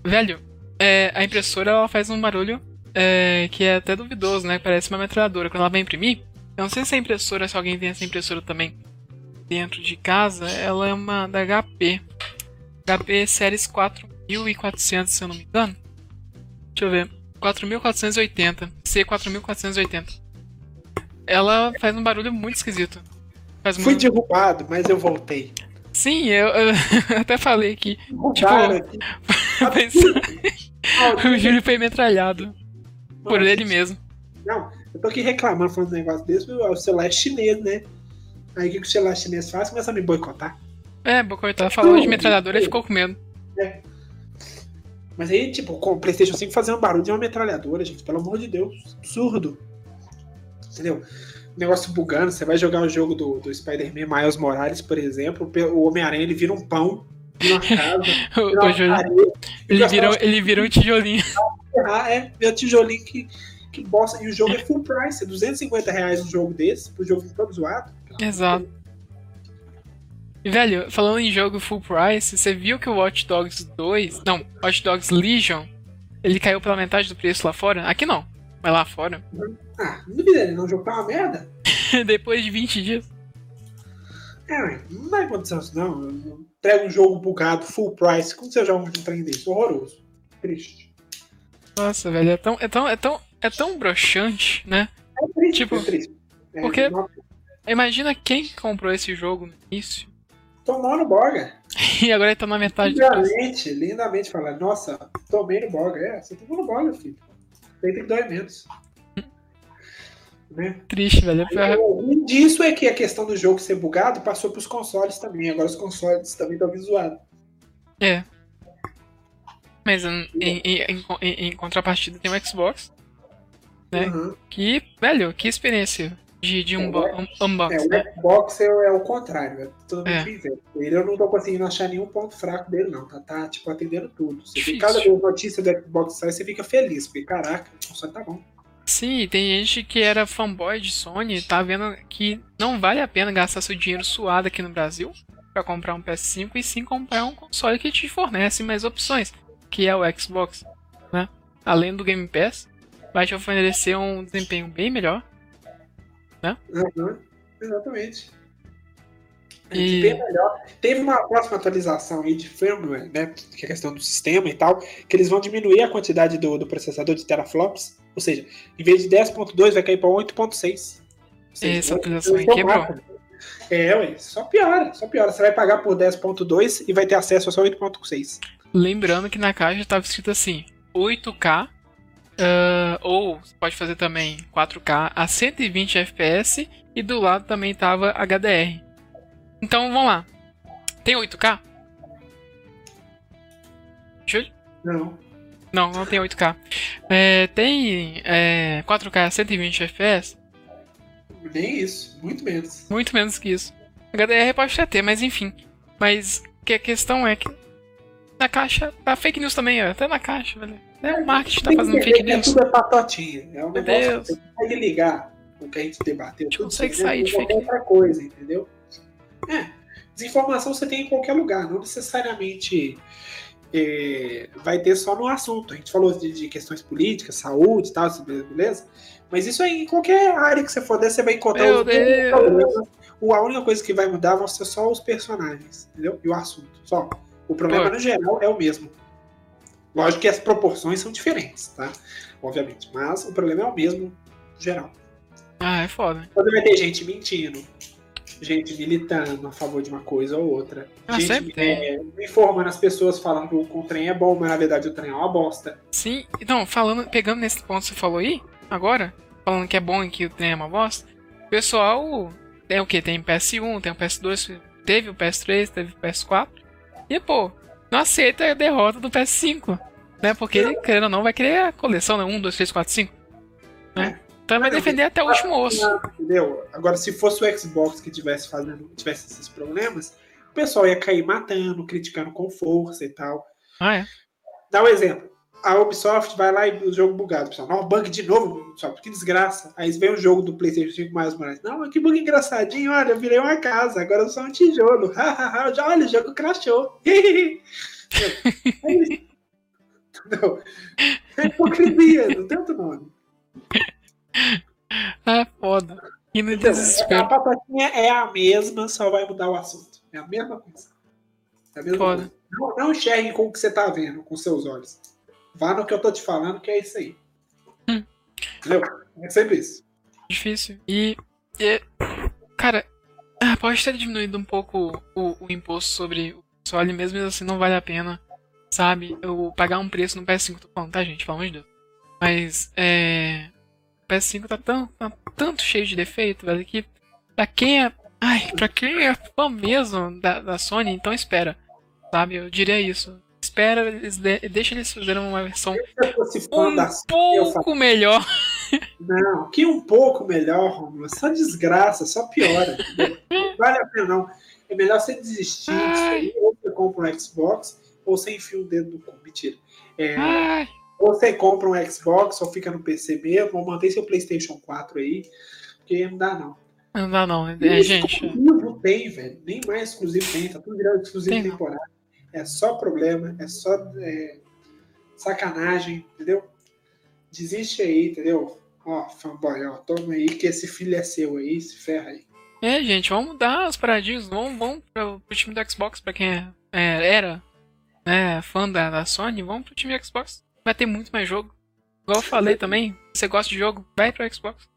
velho, é, a impressora ela faz um barulho é, que é até duvidoso, né? Parece uma metralhadora. Quando ela vai imprimir, eu não sei se a impressora, se alguém tem essa impressora também dentro de casa, ela é uma da HP. HP Series 4400, se eu não me engano. Deixa eu ver. 4480. C4480. Ela faz um barulho muito esquisito. Faz Fui muito... derrubado, mas eu voltei. Sim, eu, eu até falei aqui. Mas o Júlio foi metralhado por ele mesmo. Não, eu tô aqui reclamando falando um negócio desse, o celular é chinês, né? Aí o que, o celular chinês faz? Começa a me boicotar. É, Bocoitá falou de metralhadora e ficou com medo. Mas aí, tipo, com o PlayStation 5 fazendo barulho de uma metralhadora, gente, pelo amor de Deus. Absurdo. Entendeu? Negócio bugando, você vai jogar o jogo do, do Spider-Man Miles Morales, por exemplo, o Homem-Aranha ele vira um pão, vira uma casa, vira ele virou, ele virou um tijolinho. Ah, é, meu tijolinho que, que bosta. E o jogo é full price, é 250 reais um jogo desse, pro jogo todo zoado. Exato. E, velho, falando em jogo full price, você viu que o Watch Dogs 2. Não, Watch Dogs Legion. Ele caiu pela metade do preço lá fora? Aqui não, mas lá fora. Ah, não duvido, ele não jogo tá uma merda. Depois de 20 dias. É, não vai acontecer isso, não. Eu- Entrega um jogo bugado, full price. Como você joga um trem desse? Horroroso. Triste. Nossa, velho, é tão, é tão, é tão, é tão broxante, né? É triste, Tipo, é triste. É, porque- não- Imagina quem comprou esse jogo no início Tomou no boga. e agora ele tá na metade. Lindamente, lindamente falando. Nossa, tomei no boga. É, você tomou no boga, filho. Tem que doer menos. Né? Triste, velho. É O ruim disso é que a questão do jogo ser bugado passou pros consoles também. Agora os consoles também estão visuados. É. Mas em, em- em- em- contrapartida tem o Xbox, né? Uhum. que, velho, que experiência de, de um, É, um, unbox, É, né? o Xbox é, é o contrário, é totalmente É. o inverso. Ele eu não tô conseguindo achar nenhum ponto fraco dele, não. Tá, tá tipo, atendendo tudo. Você vê cada vez notícia do Xbox sai, você fica feliz, porque caraca, o console tá bom. Sim, tem gente que era fanboy de Sony, tá vendo que não vale a pena gastar seu dinheiro suado aqui no Brasil pra comprar um PS5 e sim comprar um console que te fornece mais opções, que é o Xbox, né? Além do Game Pass, vai te oferecer um desempenho bem melhor. Uhum, exatamente. É, E- bem melhor. Teve uma próxima atualização aí de firmware, né? Que é a questão do sistema e tal, que eles vão diminuir a quantidade do, do processador de teraflops. Ou seja, em vez de 10.2 vai cair para 8.6. Ou seja, Essa vai- atualização aí quebrou. É, ué, só piora, só piora. Você vai pagar por 10.2 e vai ter acesso a só 8.6. Lembrando que na caixa estava escrito assim: 8K, ah, ou você pode fazer também 4K a 120 FPS, e do lado também tava HDR. Então vamos lá. Tem 8K? Júlio? Não. Não, não tem 8K. É, tem é, 4K a 120 FPS? Nem isso, muito menos. Muito menos que isso. HDR pode até ter, mas enfim. Mas que a questão é que na caixa tá fake news também, ó. Até na caixa, velho. É, o marketing tá fazendo fake que news. Tudo é patotinha. É um Meu negócio Deus. que você consegue ligar com o que a gente debateu. gente tudo consegue sair de fake qualquer outra coisa, entendeu? É. Desinformação você tem em qualquer lugar, não necessariamente é, vai ter só no assunto. A gente falou de, de questões políticas, saúde e tal, beleza? Mas isso aí, em qualquer área que você for der, você vai encontrar Meu os problemas. O- A única coisa que vai mudar vão ser só os personagens, entendeu? E o assunto. Só. O problema, Pô. no geral, é o mesmo. Lógico que as proporções são diferentes, tá? Obviamente. Mas o problema é o mesmo, no geral. Ah, é foda. Quando vai ter gente mentindo, gente militando a favor de uma coisa ou outra, Ah, gente sempre é, informando as pessoas falando que o, que o trem é bom, mas na verdade o trem é uma bosta. Sim, então, falando, pegando nesse ponto que você falou aí, agora, falando que é bom e que o trem é uma bosta, o pessoal tem o que? Tem PS1, tem o PS2, teve o PS3, teve o PS4, e pô, não aceita a derrota do PS5, né? Porque ele, querendo ou não, vai querer a coleção, né? 1, 2, 3, 4, 5. Né? Então vai defender até o último osso. Entendeu? Agora, se fosse o Xbox que tivesse fazendo, tivesse esses problemas, o pessoal ia cair matando, criticando com força e tal. Ah, é. Dá um exemplo. A Ubisoft vai lá e o jogo bugado. Pessoal, não, bug de novo, Ubisoft, que desgraça. Aí vem o jogo do PlayStation 5 mais mais. Não, que bug engraçadinho. Olha, eu virei uma casa, agora eu sou um tijolo. Já, olha, o jogo crashou. É. Entendeu? É hipocrisia, não tem outro nome. É foda. E no Então, a desespero. patotinha é a mesma, só vai mudar o assunto. É a mesma coisa. É a mesma Foda. coisa. Não, não enxergue com o que você tá vendo, com seus olhos. Vá no que eu tô te falando, que é isso aí. Hum. Entendeu? É sempre isso. Difícil. E, e, cara, pode ter diminuído um pouco o, o imposto sobre o console, mesmo assim não vale a pena, sabe? Eu pagar um preço no PS5, tô falando, tá, gente? Pelo amor de Deus. Mas, é. O PS5 tá, tão, tá tanto cheio de defeito, velho, que pra quem é. Ai, pra quem é fã mesmo da, da Sony, então espera, sabe? Eu diria isso. Espera, eles de, deixa eles fazerem uma versão Se eu fosse fã um da Sony, eu pouco melhor. Não, que um pouco melhor, Romulo. Só desgraça, só piora. Não vale a pena, não. É melhor você desistir disso aí, ou você compra um Xbox, ou você enfia o dedo no cu. Mentira. É, Ai, você compra um Xbox, ou fica no PC mesmo, ou mantém seu PlayStation 4 aí, porque não dá, não. não dá não, é, Nem gente. exclusivo tem, velho. Nem mais exclusivo tem, tá tudo virando exclusivo Tem, não. temporário. É só problema, é só é, sacanagem, entendeu? Desiste aí, entendeu? Ó, fanboy, ó, toma aí que esse filho é seu aí, se ferra aí. É, gente, vamos mudar os paradigmas, vamos, vamos pro, pro time do Xbox, pra quem é, é, era né, fã da, da Sony, vamos pro time Xbox. Vai ter muito mais jogo. Igual eu falei também, você gosta de jogo, vai pro Xbox.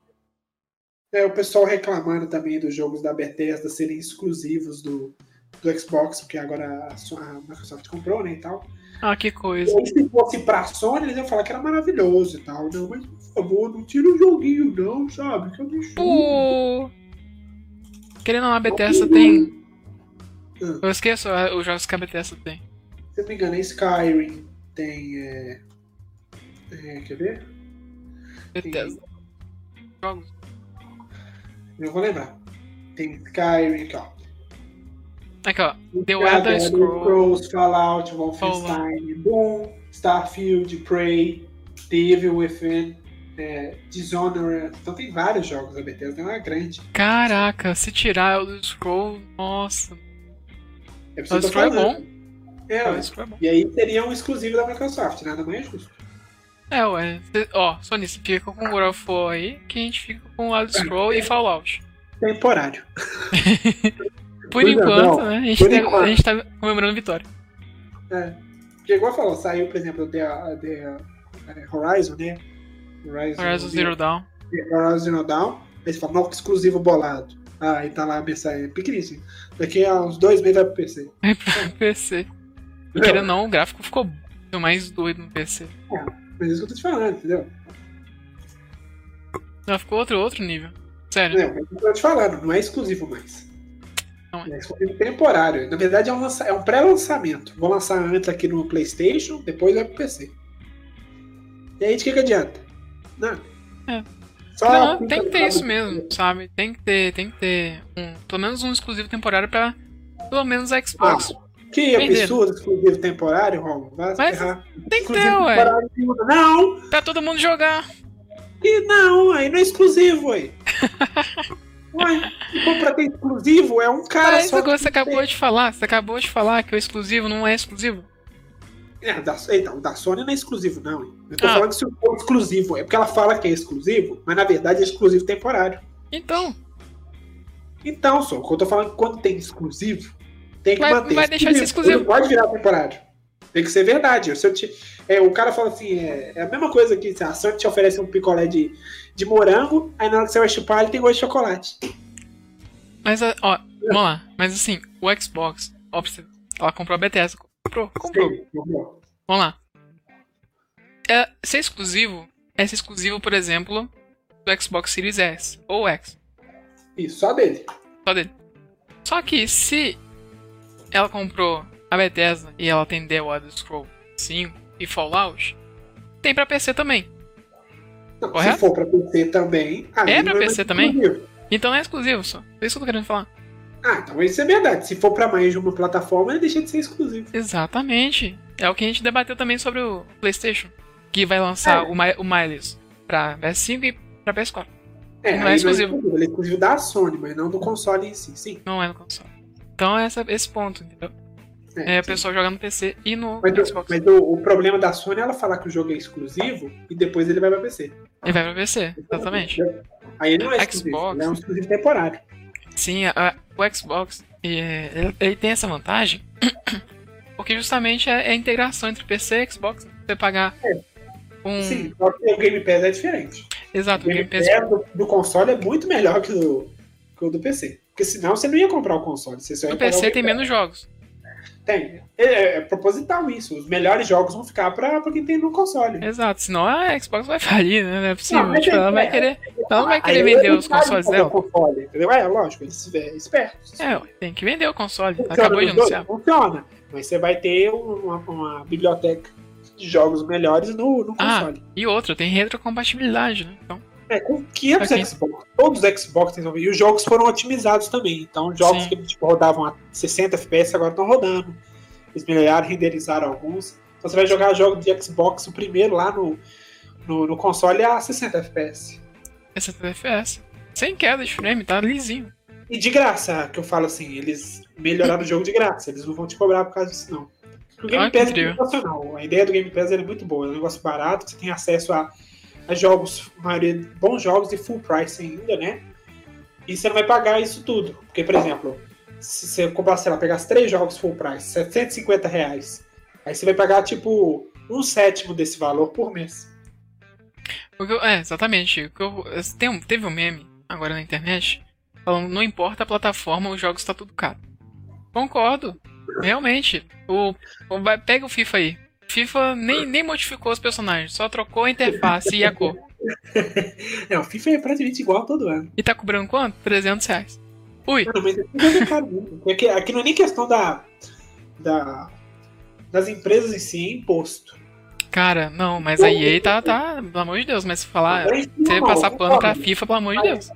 É, o pessoal reclamando também dos jogos da Bethesda serem exclusivos do, do Xbox, porque agora a, a Microsoft comprou, né, e tal. Ah, que E coisa. aí, se fosse pra Sony, eles iam falar que era maravilhoso e tal. Não, mas por favor, não tira o joguinho, não, sabe? Que absurdo. Pô! Querendo ou não, a Bethesda tem. Hum. Eu esqueço ah, os jogos que a Bethesda tem. Se eu não me engano, é Skyrim, tem. É... é, quer ver? Bethesda. Jogos. Eu vou lembrar. Tem Skyrim, aqui, ó. Aqui, ó. The Elder Elder Scrolls. Fallout, Wolfenstein, Doom, Starfield, Prey, The Evil Within, é, Dishonored. Então tem vários jogos da Bethesda, é uma grande. Caraca, se tirar Elder Scrolls, nossa. É Elder Scrolls é bom. É, Elder. Scrolls é bom. e aí seria um exclusivo da Microsoft, nada mais justo. É, ué. Cê- Ó, Sony, você fica com o God of War aí, que a gente fica com Elder Scrolls e Fallout. Temporário. Por Pois é, enquanto, não. né? A gente, tá, enquanto. a gente tá comemorando vitória. É. Porque igual falou, saiu, por exemplo, The, The é, Horizon, né? Horizon, Horizon Zero Dawn. Horizon Zero Dawn. Aí você fala, não, exclusivo bolado. Ah, aí tá lá a mensagem pequenininho. Daqui a uns dois meses vai pro PC. É pro PC. E querendo ou não, o gráfico ficou mais doido no PC. Mas é isso que eu tô te falando, entendeu? Não, ficou outro, outro nível. Sério. Não, mas eu tô te falando, não é exclusivo mais. Não é. É exclusivo temporário. Na verdade, é um, lança- é um pré-lançamento. Vou lançar antes aqui no PlayStation, depois vai pro PC. E aí, de que, que adianta? Nada. É. Só Não, tem que ter isso mesmo, sabe? Tem que ter, tem que ter um, pelo menos um exclusivo temporário pra pelo menos a Xbox. Que absurdo, exclusivo temporário, Rom. Vai Mas ferrar. tem que ter, ué. Não! Pra todo mundo jogar. E não, aí não é exclusivo, ué. Ué, se for pra ter exclusivo, é um cara Mas só. agora você tem. acabou de falar, você acabou de falar que o exclusivo não é exclusivo. É, da, então, o da Sony não é exclusivo, não. hein? Eu tô Ah. falando que se for exclusivo, é porque ela fala que é exclusivo, mas na verdade é exclusivo temporário. Então, Então, só, eu tô falando que quando tem exclusivo, tem que Vai- manter. vai deixar de ser exclusivo. Não pode virar temporário. Tem que ser verdade. Se eu te- é, o cara fala assim, é, é a mesma coisa que a Sony te oferece um picolé de, de morango, aí na hora que você vai chupar, ele tem gosto de chocolate. mas ó, vamos lá. Mas assim, o Xbox, ó, você- ela comprou a Bethesda. Comprou, comprou. Sim, comprou. Vamos lá. É, ser exclusivo é ser exclusivo, por exemplo, do Xbox Series S ou X. Isso, só dele. Só dele. Só que se ela comprou a Bethesda e ela tem The Elder Scrolls 5 e Fallout, tem pra PC também. Não, Correto? se for pra PC também. É pra não PC também? exclusivo. Então não é exclusivo só. É isso que eu tô querendo falar. Ah, então isso é verdade. Se for pra mais de uma plataforma, ele deixa de ser exclusivo. Exatamente. É o que a gente debateu também sobre o PlayStation. Que vai lançar É. o, Mi- o Miles pra PS5 e pra PS4. É, Não aí é exclusivo. Ele é exclusivo da Sony, mas não do console em si. Sim. Não é no console. Então é essa- esse ponto, entendeu? É o pessoal jogando no PC e no Mas, o, Xbox. mas o, o problema da Sony é ela falar que o jogo é exclusivo e depois ele vai pra PC. E vai pra PC, exatamente. Aí ele não é exclusivo, Xbox. ele é um exclusivo temporário. Sim, a- o Xbox é, ele, ele tem essa vantagem porque justamente é, é a integração entre PC e Xbox. Você pagar um. Sim, só que o Game Pass é diferente. Exato, O Game Pass do, do console é muito melhor que o, que o do PC. Porque senão você não ia comprar o console. Você só o PC tem menos jogos. Tem. É, é proposital isso. Os melhores jogos vão ficar pra, pra quem tem no console. Exato, senão a Xbox vai falir, né? Não é possível. Não, Tipo, é- ela vai é- querer. Ela não vai querer vender os consoles dela. console, entendeu? É, lógico, ele se é esperto. É, tem que vender o console. Funciona Acabou de anunciar. Funciona. Mas você vai ter uma, uma biblioteca de jogos melhores no, no Ah. console. E outra, tem retrocompatibilidade, né? Então, É, com 500 Ok. Xbox. Todos os Xbox têm E os jogos foram otimizados também. Então, jogos Sim. que tipo, rodavam a 60 FPS agora estão rodando. Eles melhoraram, renderizaram alguns. Então, você vai jogar jogos de Xbox, o primeiro lá no, no, no console a 60 FPS. é 70 FPS. Sem queda de frame, tá lisinho. E de graça, que eu falo assim, eles melhoraram o jogo de graça. Eles não vão te cobrar por causa disso, não. O Game Pass é sensacional. A ideia do Game Pass é muito boa. É um negócio barato, você tem acesso a, a jogos, maioria bons jogos de full price ainda, né? E você não vai pagar isso tudo. Porque, por exemplo, se você comprar, sei lá, pegar os três jogos full price, 750 reais. Aí você vai pagar, tipo, um sétimo desse valor por mês. Eu- é, exatamente. Eu- tem teve um meme agora na internet falando não importa a plataforma, os jogos tá tudo caro. Concordo. Realmente. O, o- pega o FIFA aí. FIFA nem, nem modificou os personagens, só trocou a interface e a cor. É, o FIFA é praticamente igual todo ano. E tá cobrando quanto? 300 reais. Ui, Não, mas é caro mesmo. Aqui, aqui não é nem questão da, da, das empresas em si, é imposto. cara, não, mas a EA tá, tá, pelo amor de Deus, mas se falar, você passar pano pra. FIFA, pelo amor de Deus.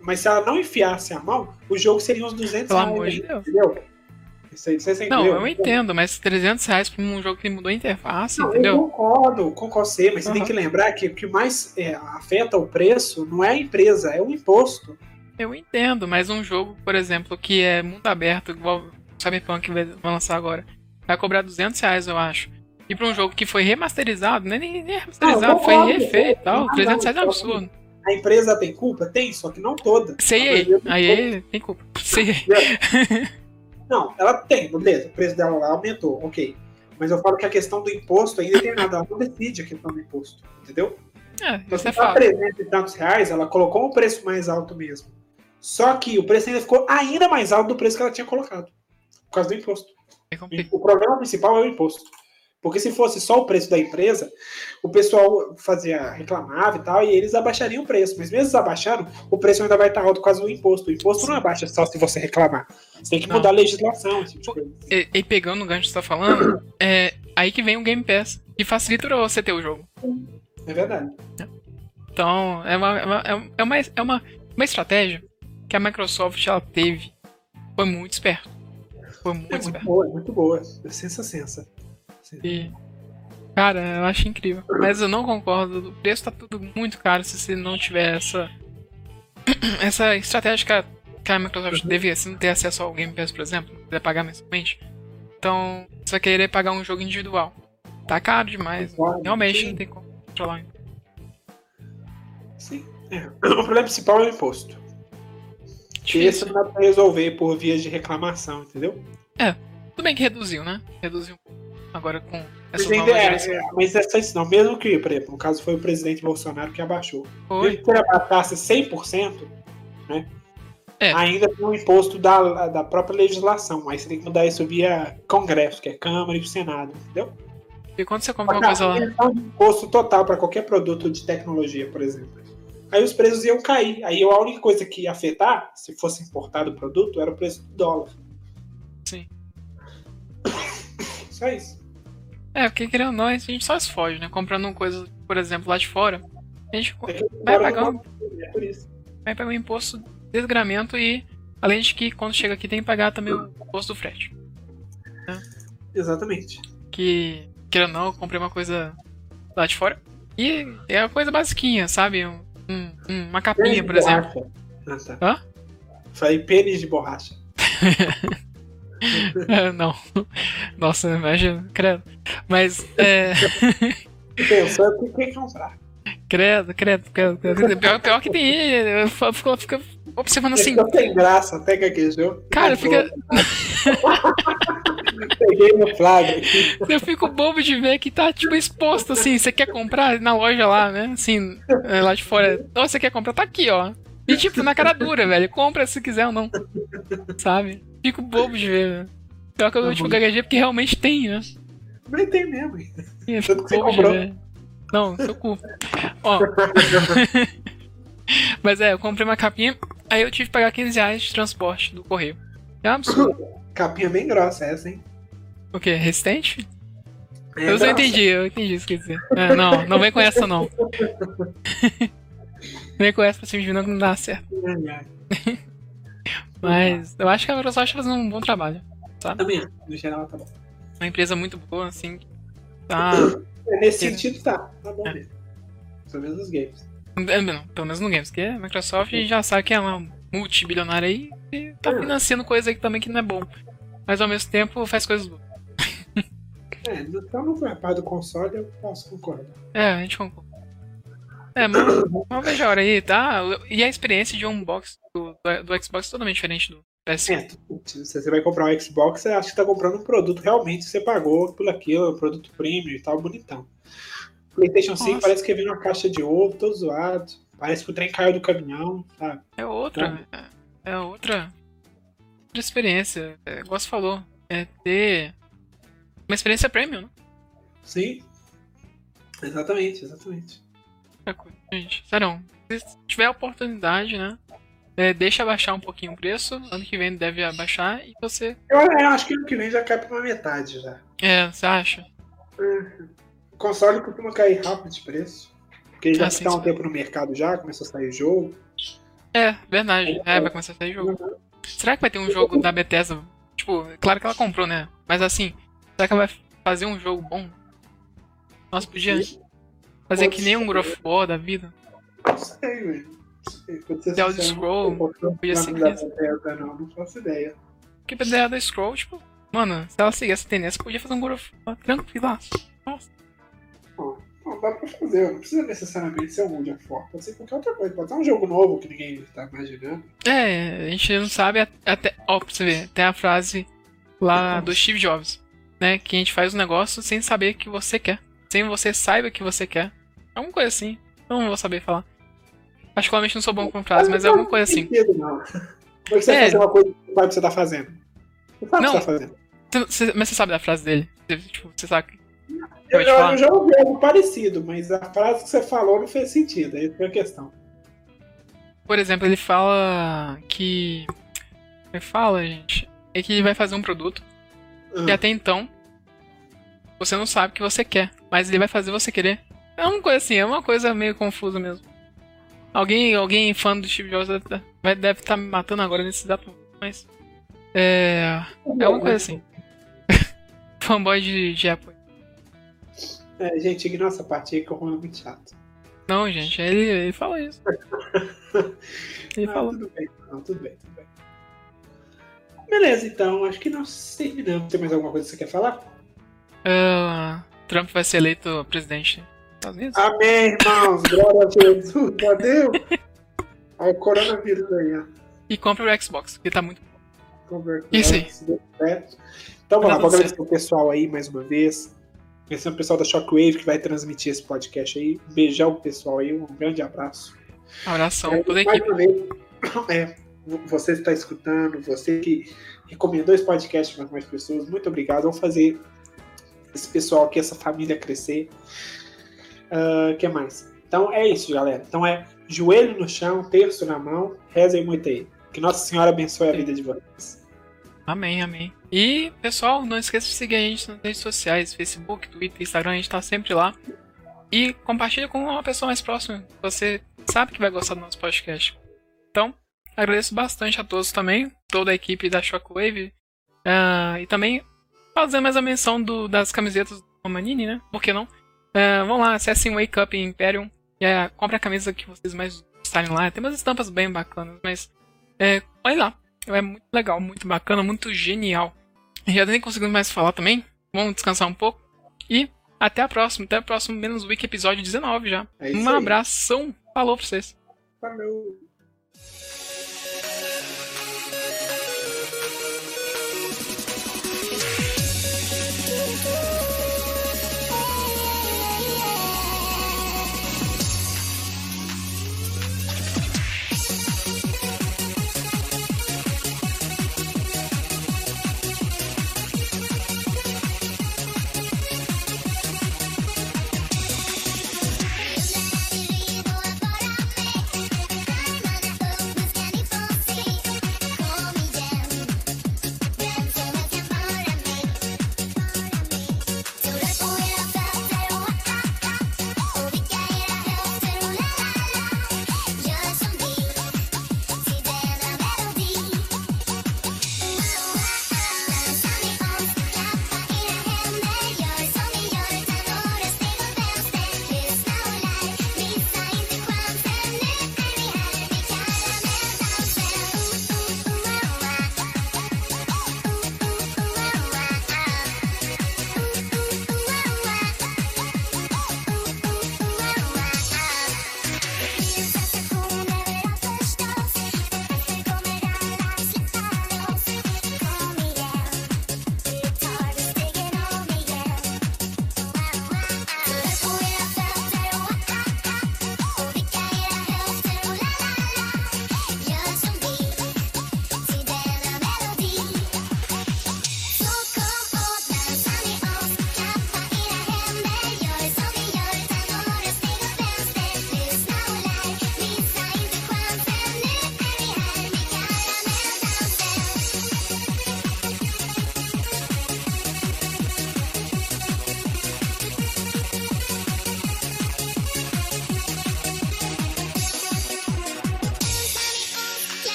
Mas se ela não enfiasse a mão, o jogo seria uns 200 Pelo reais. amor de Deus. Entendeu? Isso aí, você Não, entendeu? eu entendo, mas 300 reais pra um jogo que mudou a interface, Não, eu entendeu? concordo com você, mas você tem que lembrar que o que mais é, afeta o preço não é a empresa, é o imposto. Eu entendo, mas um jogo, por exemplo, que é mundo aberto, igual o Cyberpunk vai lançar agora, vai cobrar 200 reais, eu acho. E pra um jogo que foi remasterizado, nem, nem nem remasterizado, Não, eu foi concordo. refeito e tal, Não, 300 reais é um absurdo. A empresa tem culpa? Tem, só que não toda. Sei aí, aí tem culpa. Sei aí. Não, ela tem, beleza. O preço dela lá aumentou, ok. Mas eu falo que a questão do imposto ainda tem nada. Ela não decide a questão do imposto, entendeu? É, Então, se é tá fato. 300 e tantos reais, ela colocou um preço mais alto mesmo. Só que o preço ainda ficou ainda mais alto do preço que ela tinha colocado. Por causa do imposto. É. O problema principal é o imposto. Porque se fosse só o preço da empresa, o pessoal fazia, reclamava e tal, e eles abaixariam o preço. Mas mesmo abaixando, o preço ainda vai estar alto por causa do imposto. O imposto não abaixa só se você reclamar. Você tem que Não. mudar a legislação. tipo. E, e pegando o gancho que você tá falando, é aí que vem o Game Pass, que facilita pra você ter o jogo. É verdade. Então, é uma, é uma, é uma, é uma, uma estratégia que a Microsoft ela teve. Foi muito esperto. Foi muito É muito esperto. boa, é muito boa. É sensa, sensa. E, cara, eu acho incrível. Mas eu não concordo. O preço tá tudo muito caro se você não tiver essa. essa estratégia que a, que a Microsoft teve, assim, não ter acesso ao Game Pass, por exemplo, não quiser pagar mensalmente. Então, você vai querer pagar um jogo individual. Tá caro demais. Concordo, Realmente sim. não tem como controlar. Sim. É. O problema principal é o imposto. E esse Difícil. não dá pra resolver por vias de reclamação, entendeu? Tudo bem que reduziu, né? Reduziu um pouco. Agora com ainda novas é, é, mas é só isso não. Mesmo que, por exemplo, no caso foi o presidente Bolsonaro que abaixou. Foi. Mesmo que ele abaixasse 100%, né? É. Ainda tem um imposto da, da própria legislação. Aí você tem que mudar isso via Congresso, que é Câmara e Senado, entendeu? E quando você compra uma coisa lá. Um imposto total para qualquer produto de tecnologia, por exemplo. Aí os preços iam cair. Aí a única coisa que ia afetar, se fosse importado o produto, era o preço do dólar. Sim. Só isso. É, porque querendo ou não, a gente só se foge, né? Comprando coisa, por exemplo, lá de fora. A gente vai pagar um, É por isso. vai pagar um imposto de desgramento e, além de que, quando chega aqui, tem que pagar também o imposto do frete. Exatamente. Que, querendo ou não, eu comprei uma coisa lá de fora. E é uma coisa basiquinha, sabe? Um- um- um- uma capinha, por exemplo. Ah, tá. Hã? Falei pênis de borracha. É, não. Nossa, imagina, credo. Mas, é. Pensando que quer comprar. Credo, credo, credo. credo. Pior, pior que tem. eu f- Fico, fico observando assim. Ficou sem graça, até gaguejou. Cara, fica. Peguei no flag aqui. Eu fico bobo de ver que tá, tipo, exposto assim. Você quer comprar na loja lá, né? Assim, é, lá de fora. Ou você quer comprar? Tá aqui, ó. E, tipo, na cara dura, velho. Compra se quiser ou não. Sabe? Fico bobo de ver, né? Pior que eu, Tá tipo, gaguejei porque realmente tem, né? Mas tem mesmo. Fico Tanto que você bobo de comprou. ver. Não, seu cu. Ó. Mas é, eu comprei uma capinha, aí eu tive que pagar 15 reais de transporte do correio. É um absurdo. Capinha bem grossa essa, hein? O quê? Resistente? É eu só entendi, eu entendi isso que quer dizer. É, não, não vem com essa não. vem com essa pra cima de mim não que não dá certo. Mas eu acho que a Microsoft tá fazendo um bom trabalho. Também, acho. no geral tá bom. Uma empresa muito boa, assim. Tá. É, Nesse É. sentido tá, tá bom É. mesmo. Pelo menos nos games. É, Não, pelo menos no games, porque a Microsoft gente já sabe que é uma multibilionária aí e tá É. financiando coisa aí também que não é bom. Mas ao mesmo tempo faz coisas boas. É, então não foi a parte do console, eu posso concordar. É, a gente concorda. É, mas vamos ver a hora aí, tá? E a experiência de unbox do, do, Xbox é totalmente diferente do PS5. É, se você vai comprar um Xbox, você acha que tá comprando um produto realmente você pagou por aquilo, um produto premium e tal, bonitão. PlayStation 5 Nossa. parece que veio numa caixa de ovo, todo zoado. Parece que o trem caiu do caminhão, sabe? É outra. É, é outra, outra experiência. É, igual você falou. É ter uma experiência premium, né? Sim. Exatamente, exatamente. Gente, sério, se tiver a oportunidade, né? é, deixa abaixar um pouquinho o preço. Ano que vem deve abaixar e você. Eu, eu acho que ano que vem já cai pra metade já. É, você acha? O console costuma cair rápido de preço. Porque já Ah, sim, está um sim. tempo no mercado já, começou a sair jogo. É, verdade. É, vai começar a sair jogo. Será que vai ter um jogo da Bethesda? Tipo, claro que ela comprou, né? Mas assim, será que ela vai fazer um jogo bom? Nossa, podia fazer que nem um of War da vida. Não sei, velho. Não sei. Pra ser The Elder Scroll, podia ser não, não faço ideia. Porque Bethesda da Scroll, tipo, mano, se ela seguir essa tendência, podia fazer um of War tranquilaço. Nossa. Não, não dá pra fazer, não precisa necessariamente ser um of War, pode ser qualquer outra coisa, pode ser um jogo novo que ninguém tá imaginando. É, a gente não sabe at- até. Ó, pra você ver, tem a frase lá do Steve Jobs, né? Que a gente faz um negócio sem saber o que você quer. Sem você saiba o que você quer. É alguma coisa assim. Eu não vou saber falar. Particularmente não sou bom com frase, mas é alguma coisa assim. Sentido, não. Como é você É. fazer uma coisa que você sabe que você tá fazendo? Você sabe Não. que você tá fazendo. Você- mas você sabe da frase dele? Você, tipo, você sabe. Eu, falar. eu já ouvi algo parecido, mas a frase que você falou não fez sentido, aí foi a questão. Por exemplo, ele fala que. Ele fala, gente. É que ele vai fazer um produto Ah, que até então você não sabe o que você quer, mas ele vai fazer você querer. É uma coisa assim, é uma coisa meio confusa mesmo. Alguém, alguém fã do Steve Jobs deve tá- estar me matando agora nesse exato mas. É. É uma coisa assim. Fanboy de, de Apple. É, gente, ignora essa parte aí que o é muito chato. Não, gente, ele, ele falou isso. Ele Ah, falou. tudo bem, não, tudo bem, tudo bem. Beleza, então, acho que nós terminamos. Tem mais alguma coisa que você quer falar? Ah, Trump vai ser eleito presidente dos Estados? Amém, irmãos. Glória a Jesus. Valeu. Olha o coronavírus aí, ó. E compre o Xbox, que tá muito. Converter, Isso aí. Então vamos lá, vou agradecer o pessoal aí mais uma vez. Agradecer o pessoal da Shockwave que vai transmitir esse podcast aí. Beijar o pessoal aí, um grande abraço. Abração, É, toda a equipe. vez, é, você que está escutando, você que recomendou esse podcast para mais pessoas, muito obrigado. Vamos fazer esse pessoal aqui, essa família crescer. O que mais? Então é isso, galera. Então é joelho no chão, terço na mão, rezem muito aí. Que Nossa Senhora abençoe a vida de vocês. Amém, amém. E, pessoal, não esqueça de seguir a gente nas redes sociais, Facebook, Twitter, Instagram, a gente tá sempre lá. E compartilha com uma pessoa mais próxima, você sabe que vai gostar do nosso podcast. Então, agradeço bastante a todos também, toda a equipe da Shockwave. Ah, e também fazer mais a menção do- das camisetas do Romanini, né? Por que não? Ah, vão lá, acessem o Wake Up Imperium e ah, compre a camisa que vocês mais gostarem lá. Tem umas estampas bem bacanas, mas é, olha lá. É muito legal, muito bacana, muito genial. Já nem conseguimos mais falar também. Vamos descansar um pouco. E até a próxima. Até o próximo Menos Week episódio 19 já. É um abração. Falou pra vocês. Falou.